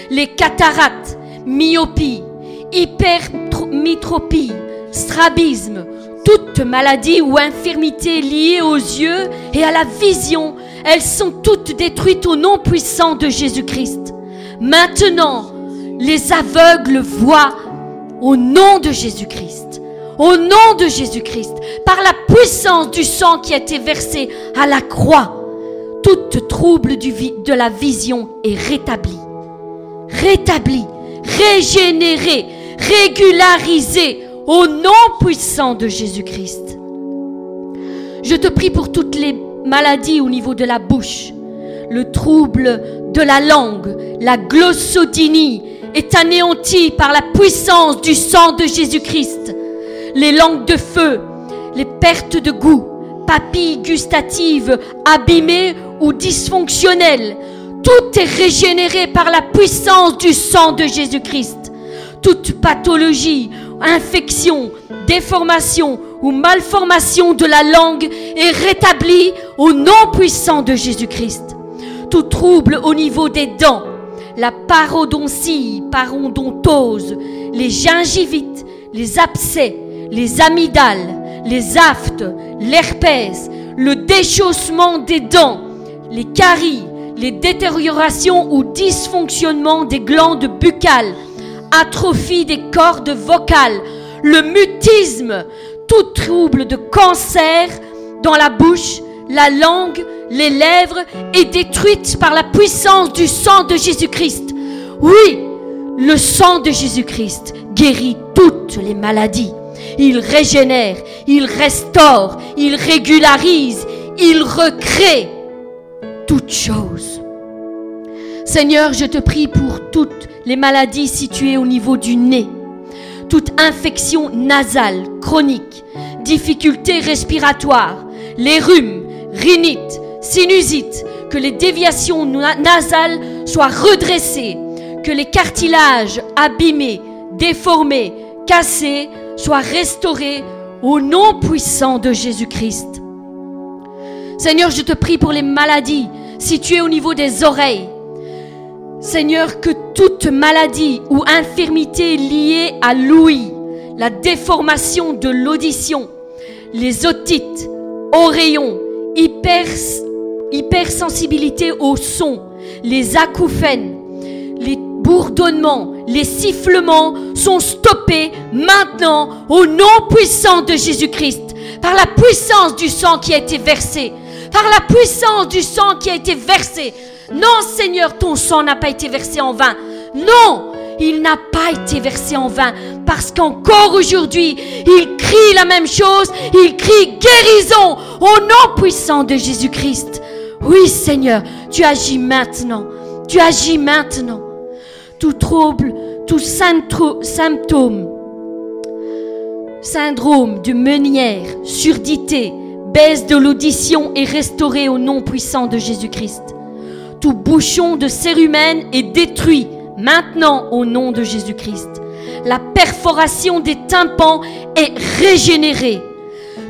les cataractes, myopie, hypermétropie, strabisme, toute maladie ou infirmité liée aux yeux et à la vision, elles sont toutes détruites au nom puissant de Jésus-Christ. Maintenant, les aveugles voient au nom de Jésus-Christ. Au nom de Jésus-Christ, par la puissance du sang qui a été versé à la croix, toute trouble de la vision est rétabli. Rétabli, régénéré, régularisé au nom puissant de Jésus-Christ. Je te prie pour toutes les maladies au niveau de la bouche, le trouble de la langue, la glossodynie est anéanti par la puissance du sang de Jésus-Christ. Les langues de feu, les pertes de goût, papilles gustatives abîmées ou dysfonctionnelles, tout est régénéré par la puissance du sang de Jésus-Christ. Toute pathologie, infection, déformation ou malformation de la langue est rétablie au nom puissant de Jésus-Christ. Tout trouble au niveau des dents, la parodontie, parodontose, les gingivites, les abcès, les amygdales, les aftes, l'herpès, le déchaussement des dents, les caries, les détériorations ou dysfonctionnements des glandes buccales, atrophie des cordes vocales, le mutisme, tout trouble de cancer dans la bouche, la langue, les lèvres est détruite par la puissance du sang de Jésus-Christ. Oui, le sang de Jésus-Christ guérit toutes les maladies. Il régénère, il restaure, il régularise, il recrée toutes choses. Seigneur, je te prie pour toutes les maladies situées au niveau du nez, toute infection nasale, chronique, difficultés respiratoires, les rhumes, rhinite, sinusite, que les déviations nasales soient redressées, que les cartilages abîmés, déformés, cassés soient restaurés au nom puissant de Jésus-Christ. Seigneur, je te prie pour les maladies situées au niveau des oreilles. Seigneur, que toute maladie ou infirmité liée à l'ouïe, la déformation de l'audition, les otites, oreillons, hyper, hypersensibilité au son, les acouphènes, les bourdonnements, les sifflements sont stoppés maintenant au nom puissant de Jésus-Christ, par la puissance du sang qui a été versé, par la puissance du sang qui a été versé. Non Seigneur, ton sang n'a pas été versé en vain. Non, il n'a pas été versé en vain parce qu'encore aujourd'hui, il crie la même chose, il crie guérison au nom puissant de Jésus-Christ. Oui Seigneur, tu agis maintenant, tu agis maintenant. Tout trouble, tout symptôme, syndrome de meunière, surdité, baisse de l'audition est restauré au nom puissant de Jésus-Christ. Tout bouchon de cérumen est détruit maintenant au nom de Jésus-Christ. La perforation des tympans est régénérée.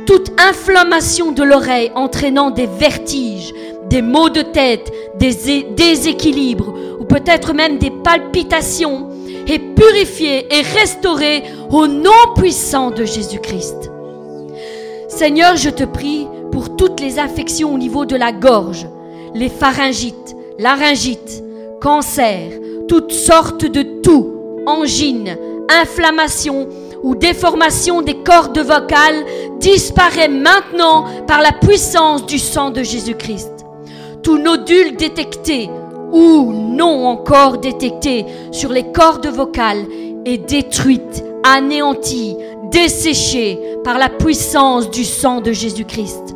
Toute inflammation de l'oreille entraînant des vertiges, des maux de tête, des déséquilibres ou peut-être même des palpitations est purifiée et restaurée au nom puissant de Jésus-Christ. Seigneur, je te prie pour toutes les affections au niveau de la gorge, les pharyngites, laryngite, cancer, toutes sortes de toux, angines, inflammations ou déformations des cordes vocales disparaît maintenant par la puissance du sang de Jésus-Christ. Tout nodule détecté ou non encore détecté sur les cordes vocales est détruite, anéantie, desséchée par la puissance du sang de Jésus-Christ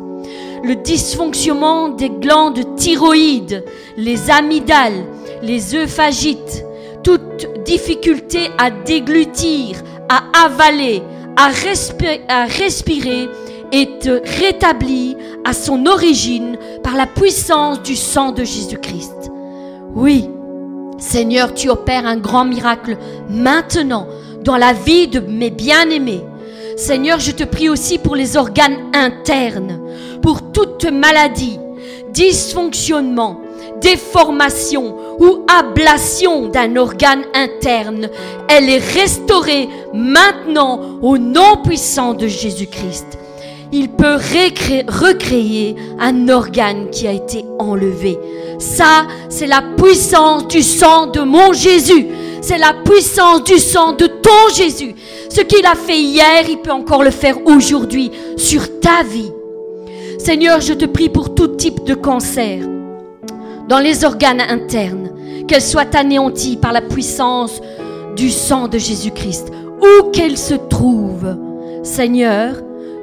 le dysfonctionnement des glandes thyroïdes, les amygdales, les œuphagites, toute difficulté à déglutir, à avaler, à, à respirer et te rétablit à son origine par la puissance du sang de Jésus-Christ. Oui, Seigneur, tu opères un grand miracle maintenant dans la vie de mes bien-aimés. Seigneur, je te prie aussi pour les organes internes, pour toute maladie, dysfonctionnement, déformation ou ablation d'un organe interne. Elle est restaurée maintenant au nom puissant de Jésus-Christ. Il peut recréer un organe qui a été enlevé. Ça, c'est la puissance du sang de mon Jésus. C'est la puissance du sang de ton Jésus. Ce qu'il a fait hier, il peut encore le faire aujourd'hui sur ta vie. Seigneur, je te prie pour tout type de cancer dans les organes internes, qu'elles soient anéanties par la puissance du sang de Jésus-Christ, où qu'elles se trouvent. Seigneur,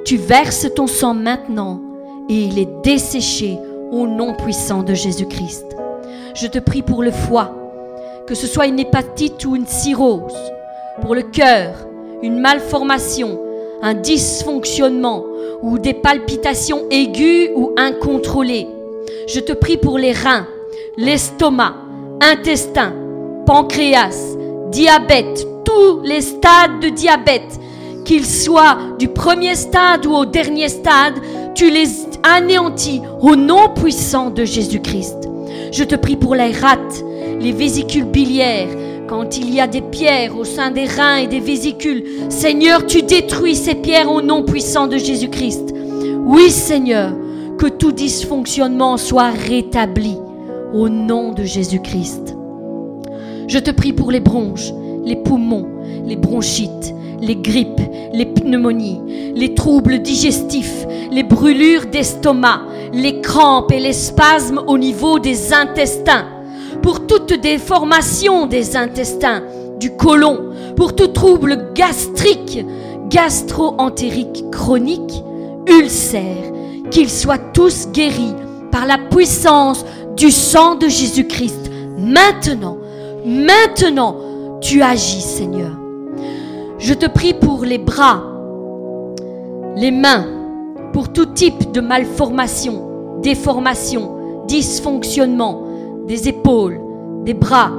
tu verses ton sang maintenant et il est desséché au nom puissant de Jésus-Christ. Je te prie pour le foie, que ce soit une hépatite ou une cirrhose, pour le cœur, une malformation, un dysfonctionnement ou des palpitations aiguës ou incontrôlées. Je te prie pour les reins, l'estomac, intestin, pancréas, diabète, tous les stades de diabète, qu'ils soient du premier stade ou au dernier stade, tu les anéantis au nom puissant de Jésus-Christ. Je te prie pour les rate, les vésicules biliaires, quand il y a des pierres au sein des reins et des vésicules. Seigneur, tu détruis ces pierres au nom puissant de Jésus-Christ. Oui, Seigneur, que tout dysfonctionnement soit rétabli au nom de Jésus-Christ. Je te prie pour les bronches, les poumons, les bronchites, les grippes, les pneumonies, les troubles digestifs, les brûlures d'estomac, les crampes et les spasmes au niveau des intestins, pour toute déformation des intestins, du côlon, pour tout trouble gastrique, gastro-entérique chronique, ulcère, qu'ils soient tous guéris par la puissance du sang de Jésus-Christ. Maintenant, maintenant, tu agis, Seigneur. Je te prie pour les bras, les mains, pour tout type de malformation, déformation, dysfonctionnement, des épaules, des bras,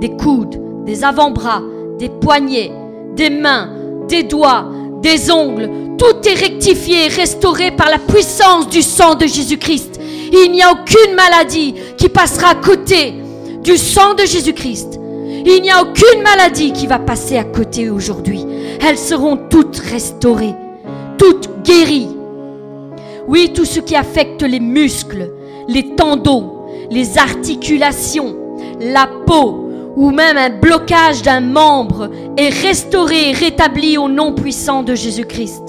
des coudes, des avant-bras, des poignets, des mains, des doigts, des ongles. Tout est rectifié restauré par la puissance du sang de Jésus-Christ. Il n'y a aucune maladie qui passera à côté du sang de Jésus-Christ. Il n'y a aucune maladie qui va passer à côté aujourd'hui. Elles seront toutes restaurées, toutes guéries. Oui, tout ce qui affecte les muscles, les tendons, les articulations, la peau ou même un blocage d'un membre est restauré et rétabli au nom puissant de Jésus-Christ.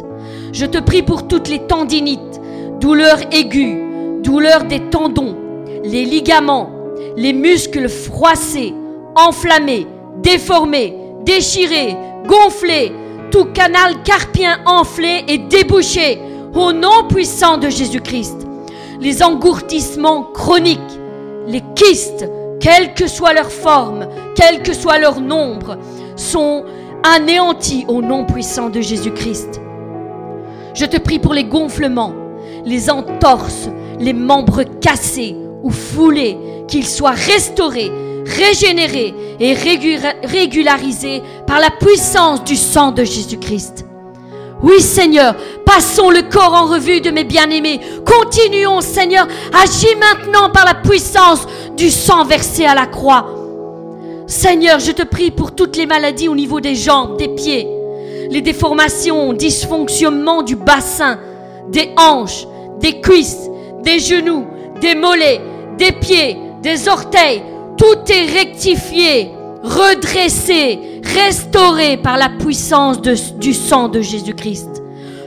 Je te prie pour toutes les tendinites, douleurs aiguës, douleurs des tendons, les ligaments, les muscles froissés, enflammés, déformés, déchirés, gonflés, tout canal carpien enflé et débouché au nom puissant de Jésus-Christ. Les engourdissements chroniques, les kystes, quelle que soit leur forme, quel que soit leur nombre, sont anéantis au nom puissant de Jésus-Christ. Je te prie pour les gonflements, les entorses, les membres cassés ou foulés, qu'ils soient restaurés, régénérés et régula- régularisés par la puissance du sang de Jésus-Christ. Oui Seigneur, passons le corps en revue de mes bien-aimés. Continuons Seigneur, agis maintenant par la puissance du sang versé à la croix. Seigneur, je te prie pour toutes les maladies au niveau des jambes, des pieds, les déformations, dysfonctionnements du bassin, des hanches, des cuisses, des genoux, des mollets, des pieds, des orteils. Tout est rectifié, redressé, restauré par la puissance du sang de Jésus-Christ.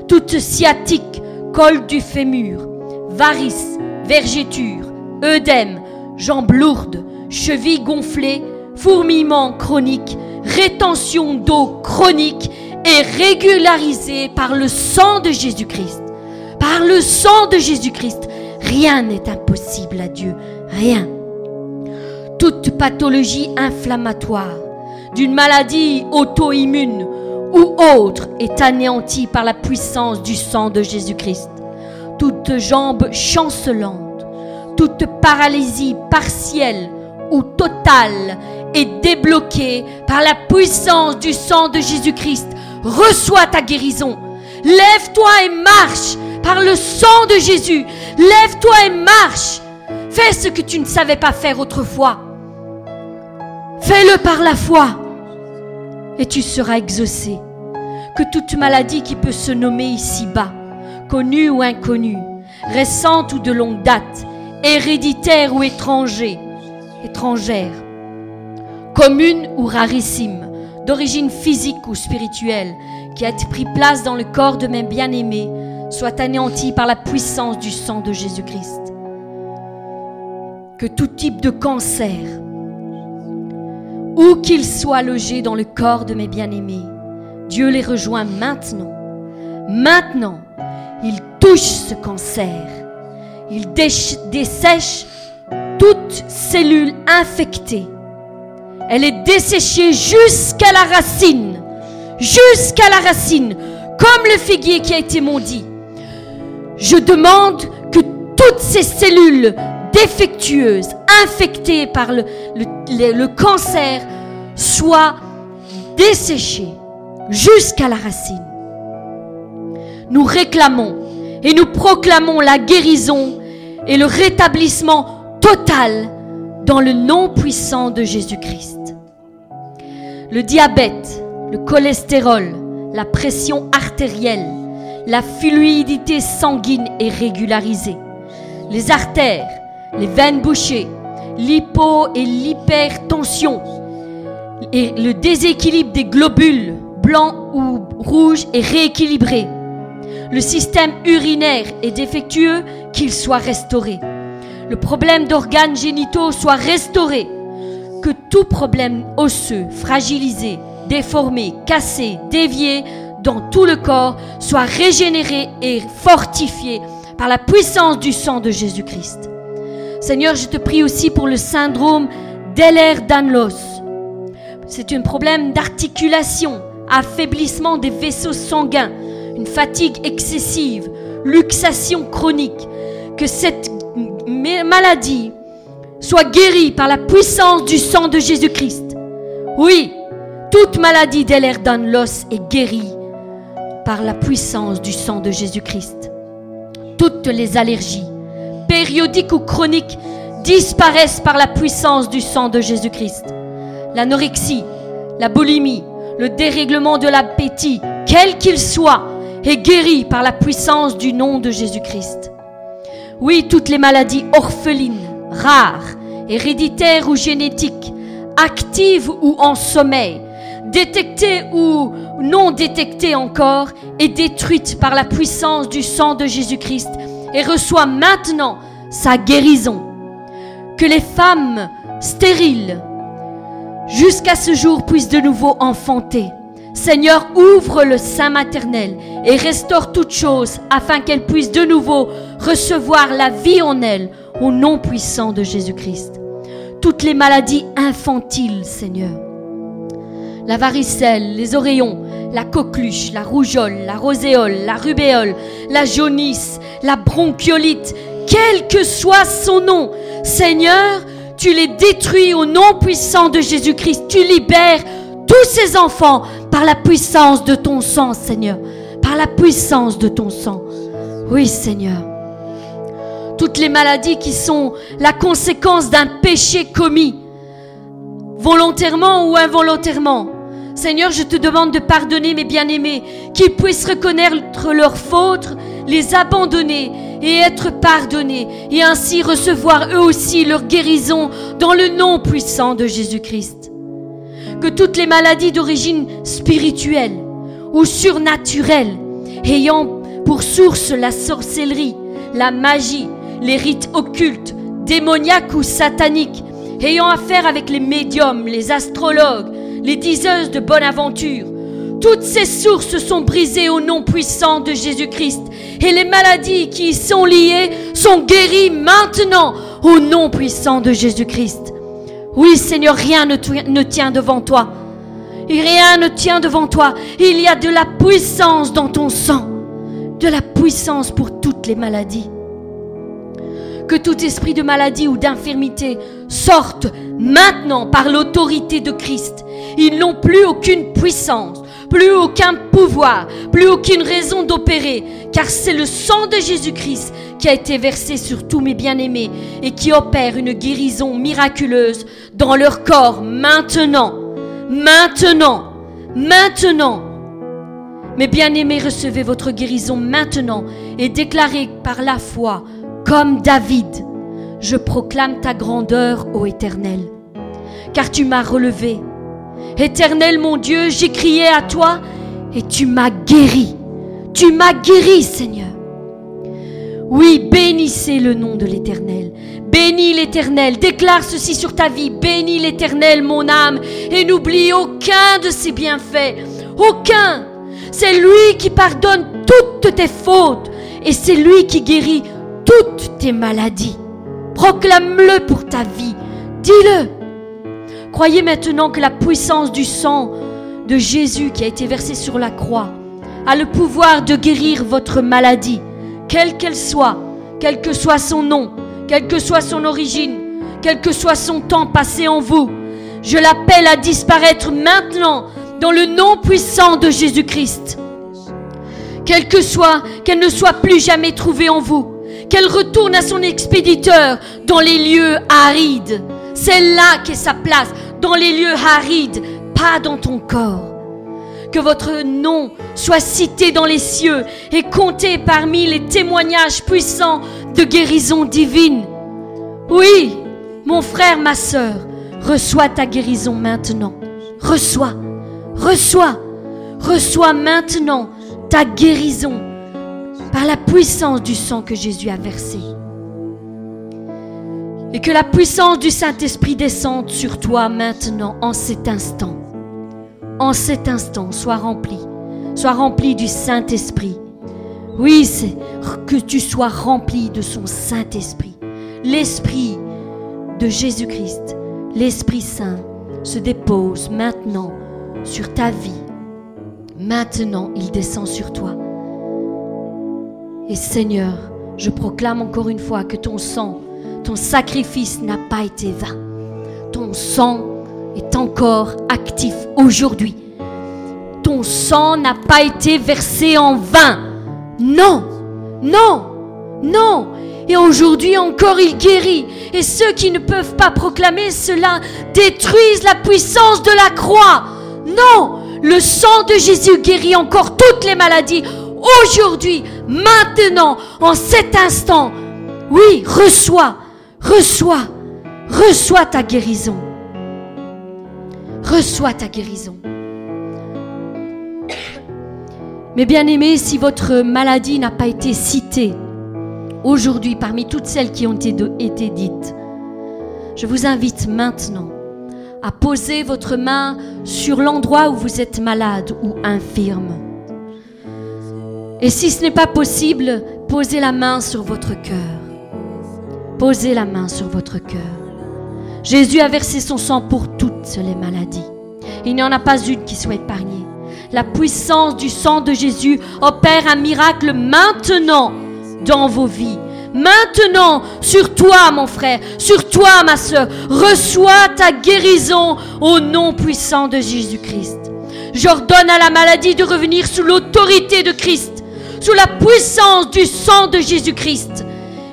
Toute sciatique, col du fémur, varices, vergéture, œdème, jambes lourdes, chevilles gonflées, fourmillement chronique, rétention d'eau chronique est régularisée par le sang de Jésus-Christ. Par le sang de Jésus-Christ, rien n'est impossible à Dieu, rien. Toute pathologie inflammatoire, d'une maladie auto-immune ou autre est anéanti par la puissance du sang de Jésus-Christ. Toute jambe chancelante, toute paralysie partielle ou totale est débloquée par la puissance du sang de Jésus-Christ. Reçois ta guérison. Lève-toi et marche par le sang de Jésus. Lève-toi et marche. Fais ce que tu ne savais pas faire autrefois. Fais-le par la foi et tu seras exaucé. Que toute maladie qui peut se nommer ici-bas, connue ou inconnue, récente ou de longue date, héréditaire ou étranger, étrangère, commune ou rarissime, d'origine physique ou spirituelle, qui a pris place dans le corps de mes bien-aimés, soit anéantie par la puissance du sang de Jésus-Christ. Que tout type de cancer, où qu'il soit logé dans le corps de mes bien-aimés, Dieu les rejoint maintenant. Maintenant, il touche ce cancer. Il dessèche toute cellule infectée. Elle est desséchée jusqu'à la racine. Jusqu'à la racine. Comme le figuier qui a été maudit. Je demande que toutes ces cellules défectueuses, infectées par le, le cancer, soient desséchées jusqu'à la racine. Nous réclamons et nous proclamons la guérison et le rétablissement total dans le nom puissant de Jésus-Christ. Le diabète, le cholestérol, la pression artérielle, la fluidité sanguine est régularisée. Les artères, les veines bouchées, l'hypo et l'hypertension et le déséquilibre des globules blancs ou rouges est rééquilibré. Le système urinaire est défectueux, qu'il soit restauré. Le problème d'organes génitaux soit restauré. Que tout problème osseux, fragilisé, déformé, cassé, dévié dans tout le corps soit régénéré et fortifié par la puissance du sang de Jésus-Christ. Seigneur, je te prie aussi pour le syndrome d'Ehlers-Danlos. C'est un problème d'articulation, affaiblissement des vaisseaux sanguins, une fatigue excessive, luxation chronique. Que cette maladie soit guérie par la puissance du sang de Jésus-Christ. Oui, toute maladie d'Ehlers-Danlos est guérie par la puissance du sang de Jésus-Christ. Toutes les allergies, périodiques ou chroniques, disparaissent par la puissance du sang de Jésus-Christ. L'anorexie, la boulimie, le dérèglement de l'appétit, quel qu'il soit, est guéri par la puissance du nom de Jésus-Christ. Oui, toutes les maladies orphelines, rares, héréditaires ou génétiques, actives ou en sommeil, détectées ou non détectées encore, est détruite par la puissance du sang de Jésus-Christ et reçoit maintenant sa guérison. Que les femmes stériles, jusqu'à ce jour, puissent de nouveau enfanter. Seigneur, ouvre le sein maternel et restaure toutes choses afin qu'elles puissent de nouveau recevoir la vie en elles au nom puissant de Jésus-Christ. Toutes les maladies infantiles, Seigneur. La varicelle, les oreillons, la coqueluche, la rougeole, la roséole, la rubéole, la jaunisse, la bronchiolite, quel que soit son nom, Seigneur, tu les détruis au nom puissant de Jésus-Christ. Tu libères tous ces enfants par la puissance de ton sang, Seigneur. Par la puissance de ton sang. Oui, Seigneur. Toutes les maladies qui sont la conséquence d'un péché commis, volontairement ou involontairement. Seigneur, je te demande de pardonner mes bien-aimés, qu'ils puissent reconnaître leurs fautes, les abandonner et être pardonnés, et ainsi recevoir eux aussi leur guérison dans le nom puissant de Jésus-Christ. Que toutes les maladies d'origine spirituelle ou surnaturelle, ayant pour source la sorcellerie, la magie, les rites occultes, démoniaques ou sataniques, ayant affaire avec les médiums, les astrologues, les diseuses de bonne aventure. Toutes ces sources sont brisées au nom puissant de Jésus-Christ et les maladies qui y sont liées sont guéries maintenant au nom puissant de Jésus-Christ. Oui Seigneur, rien ne, ne tient devant toi. Rien ne tient devant toi. Il y a de la puissance dans ton sang. De la puissance pour toutes les maladies. Que tout esprit de maladie ou d'infirmité sorte maintenant par l'autorité de Christ. Ils n'ont plus aucune puissance, plus aucun pouvoir, plus aucune raison d'opérer, car c'est le sang de Jésus-Christ qui a été versé sur tous mes bien-aimés et qui opère une guérison miraculeuse dans leur corps maintenant, maintenant, maintenant. Mes bien-aimés, recevez votre guérison maintenant et déclarez par la foi comme David, je proclame ta grandeur, ô Éternel, car tu m'as relevé. Éternel mon Dieu, j'ai crié à toi et tu m'as guéri. Tu m'as guéri, Seigneur. Oui, bénissez le nom de l'Éternel. Bénis l'Éternel. Déclare ceci sur ta vie. Bénis l'Éternel, mon âme, et n'oublie aucun de ses bienfaits. Aucun. C'est lui qui pardonne toutes tes fautes et c'est lui qui guérit toutes tes maladies. Proclame-le pour ta vie. Dis-le. Croyez maintenant que la puissance du sang de Jésus qui a été versé sur la croix a le pouvoir de guérir votre maladie, quelle qu'elle soit, quel que soit son nom, quelle que soit son origine, quel que soit son temps passé en vous. Je l'appelle à disparaître maintenant dans le nom puissant de Jésus-Christ. Quelle que soit, qu'elle ne soit plus jamais trouvée en vous qu'elle retourne à son expéditeur dans les lieux arides. C'est là qu'est sa place, dans les lieux arides, pas dans ton corps. Que votre nom soit cité dans les cieux et compté parmi les témoignages puissants de guérison divine. Oui, mon frère, ma sœur, reçois ta guérison maintenant. Reçois, reçois, reçois maintenant ta guérison par la puissance du sang que Jésus a versé. Et que la puissance du Saint-Esprit descende sur toi maintenant, en cet instant. En cet instant, sois rempli. Sois rempli du Saint-Esprit. Oui, c'est que tu sois rempli de son Saint-Esprit. L'Esprit de Jésus-Christ, l'Esprit Saint, se dépose maintenant sur ta vie. Maintenant, il descend sur toi. Et Seigneur, je proclame encore une fois que ton sang, ton sacrifice n'a pas été vain. Ton sang est encore actif aujourd'hui. Ton sang n'a pas été versé en vain. Non, non, non. Et aujourd'hui encore, il guérit. Et ceux qui ne peuvent pas proclamer cela détruisent la puissance de la croix. Non, le sang de Jésus guérit encore toutes les maladies aujourd'hui, maintenant, en cet instant. Oui, reçois, reçois, reçois ta guérison. Reçois ta guérison. Mais bien aimé, si votre maladie n'a pas été citée aujourd'hui parmi toutes celles qui ont été dites, je vous invite maintenant à poser votre main sur l'endroit où vous êtes malade ou infirme. Et si ce n'est pas possible, posez la main sur votre cœur. Posez la main sur votre cœur. Jésus a versé son sang pour toutes les maladies. Il n'y en a pas une qui soit épargnée. La puissance du sang de Jésus opère un miracle maintenant dans vos vies. Maintenant, sur toi, mon frère, sur toi, ma soeur, reçois ta guérison au nom puissant de Jésus-Christ. J'ordonne à la maladie de revenir sous l'autorité de Christ sous la puissance du sang de Jésus-Christ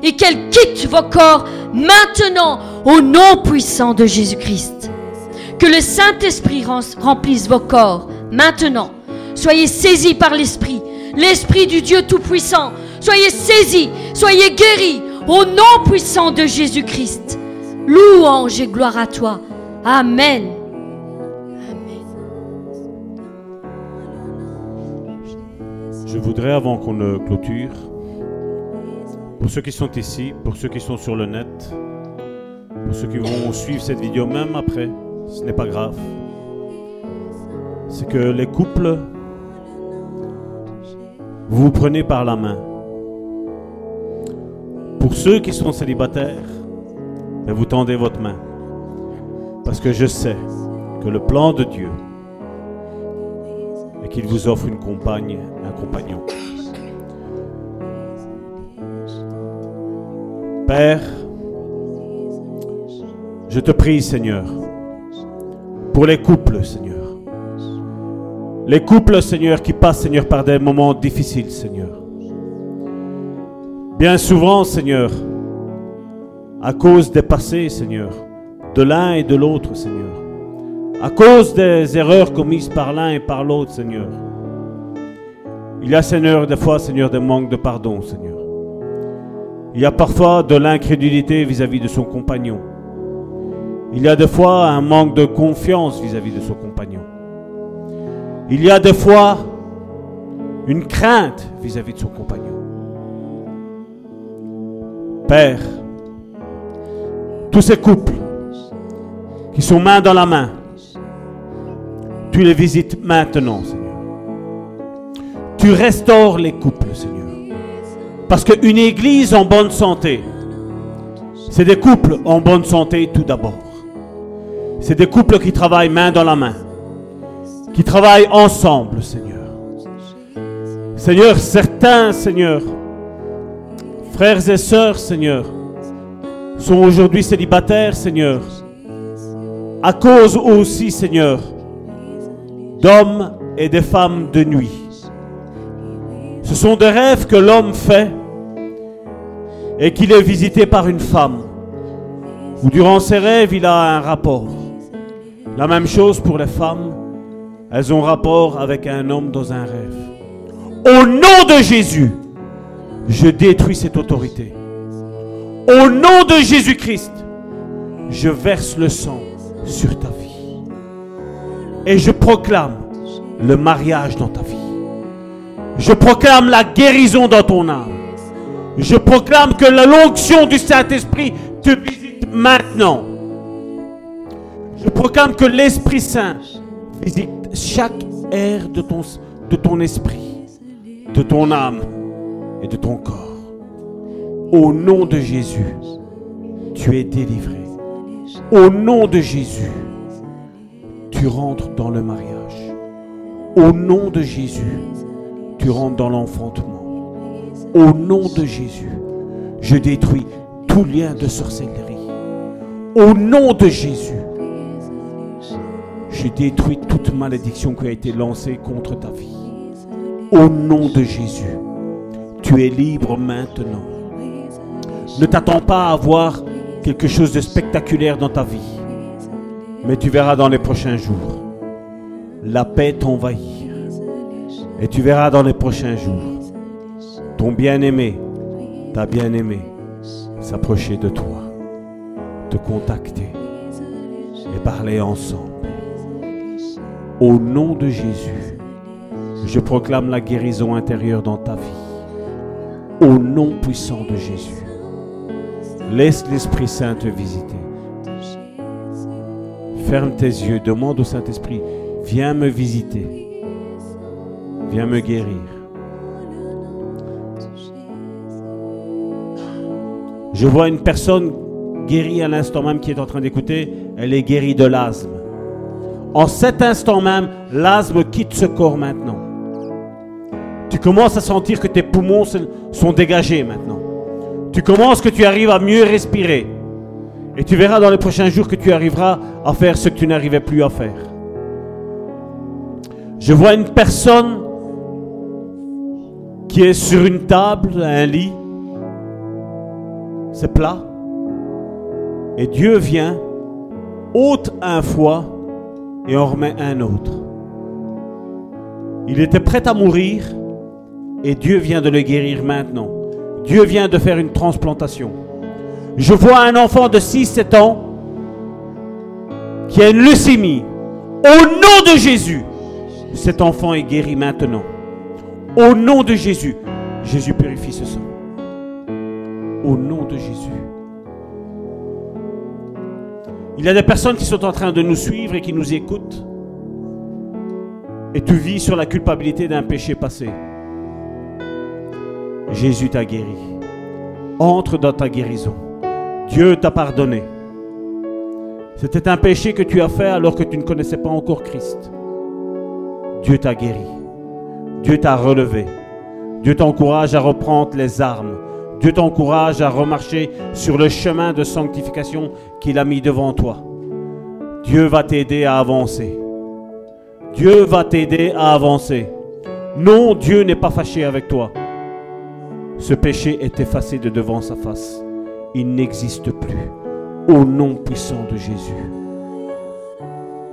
et qu'elle quitte vos corps maintenant au nom puissant de Jésus-Christ. Que le Saint-Esprit remplisse vos corps maintenant. Soyez saisis par l'Esprit, l'Esprit du Dieu Tout-Puissant. Soyez saisis, soyez guéris au nom puissant de Jésus-Christ. Louange et gloire à toi. Amen. Je voudrais, avant qu'on ne clôture, pour ceux qui sont ici, pour ceux qui sont sur le net, pour ceux qui vont suivre cette vidéo même après, ce n'est pas grave, c'est que les couples, vous vous prenez par la main. Pour ceux qui sont célibataires, ben, vous tendez votre main. Parce que je sais que le plan de Dieu qu'il vous offre une compagne, un compagnon. Père, je te prie, Seigneur, pour les couples, Seigneur. Les couples, Seigneur, qui passent, Seigneur, par des moments difficiles, Seigneur. Bien souvent, Seigneur, à cause des passés, Seigneur, de l'un et de l'autre, Seigneur. À cause des erreurs commises par l'un et par l'autre, Seigneur. Il y a, Seigneur, des fois, Seigneur, des manques de pardon, Seigneur. Il y a parfois de l'incrédulité vis-à-vis de son compagnon. Il y a des fois un manque de confiance vis-à-vis de son compagnon. Il y a des fois une crainte vis-à-vis de son compagnon. Père, tous ces couples qui sont main dans la main, tu les visites maintenant, Seigneur. Tu restaures les couples, Seigneur. Parce qu'une église en bonne santé, c'est des couples en bonne santé tout d'abord. C'est des couples qui travaillent main dans la main, qui travaillent ensemble, Seigneur. Seigneur, certains, Seigneur, frères et sœurs, Seigneur, sont aujourd'hui célibataires, Seigneur, à cause aussi, Seigneur, d'hommes et de femmes de nuit. Ce sont des rêves que l'homme fait et qu'il est visité par une femme, ou durant ses rêves, il a un rapport. La même chose pour les femmes, elles ont rapport avec un homme dans un rêve. Au nom de Jésus, je détruis cette autorité. Au nom de Jésus-Christ, je verse le sang sur ta vie. Et je proclame le mariage dans ta vie. Je proclame la guérison dans ton âme. Je proclame que la l'onction du Saint-Esprit te visite maintenant. Je proclame que l'Esprit Saint visite chaque aire de ton, de ton esprit, de ton âme et de ton corps. Au nom de Jésus, tu es délivré. Au nom de Jésus, tu rentres dans le mariage. Au nom de Jésus, tu rentres dans l'enfantement. Au nom de Jésus, je détruis tout lien de sorcellerie. Au nom de Jésus, je détruis toute malédiction qui a été lancée contre ta vie. Au nom de Jésus, tu es libre maintenant. Ne t'attends pas à avoir quelque chose de spectaculaire dans ta vie. Mais tu verras dans les prochains jours la paix t'envahir. Et tu verras dans les prochains jours ton bien-aimé, ta bien-aimée s'approcher de toi, te contacter et parler ensemble. Au nom de Jésus, je proclame la guérison intérieure dans ta vie. Au nom puissant de Jésus, laisse l'Esprit Saint te visiter. Ferme tes yeux, demande au Saint-Esprit, viens me visiter, viens me guérir. Je vois une personne guérie à l'instant même qui est en train d'écouter, elle est guérie de l'asthme. En cet instant même, l'asthme quitte ce corps maintenant. Tu commences à sentir que tes poumons sont dégagés maintenant. Tu commences que tu arrives à mieux respirer. Et tu verras dans les prochains jours que tu arriveras à faire ce que tu n'arrivais plus à faire. Je vois une personne qui est sur une table, un lit. C'est plat. Et Dieu vient, ôte un foie et en remet un autre. Il était prêt à mourir et Dieu vient de le guérir maintenant. Dieu vient de faire une transplantation. Je vois un enfant de 6-7 ans qui a une leucémie. Au nom de Jésus, cet enfant est guéri maintenant. Au nom de Jésus, Jésus purifie ce sang. Au nom de Jésus. Il y a des personnes qui sont en train de nous suivre et qui nous écoutent. Et tu vis sur la culpabilité d'un péché passé. Jésus t'a guéri. Entre dans ta guérison. Dieu t'a pardonné. C'était un péché que tu as fait alors que tu ne connaissais pas encore Christ. Dieu t'a guéri. Dieu t'a relevé. Dieu t'encourage à reprendre les armes. Dieu t'encourage à remarcher sur le chemin de sanctification qu'il a mis devant toi. Dieu va t'aider à avancer. Dieu va t'aider à avancer. Non, Dieu n'est pas fâché avec toi. Ce péché est effacé de devant sa face. Il n'existe plus. Au nom puissant de Jésus.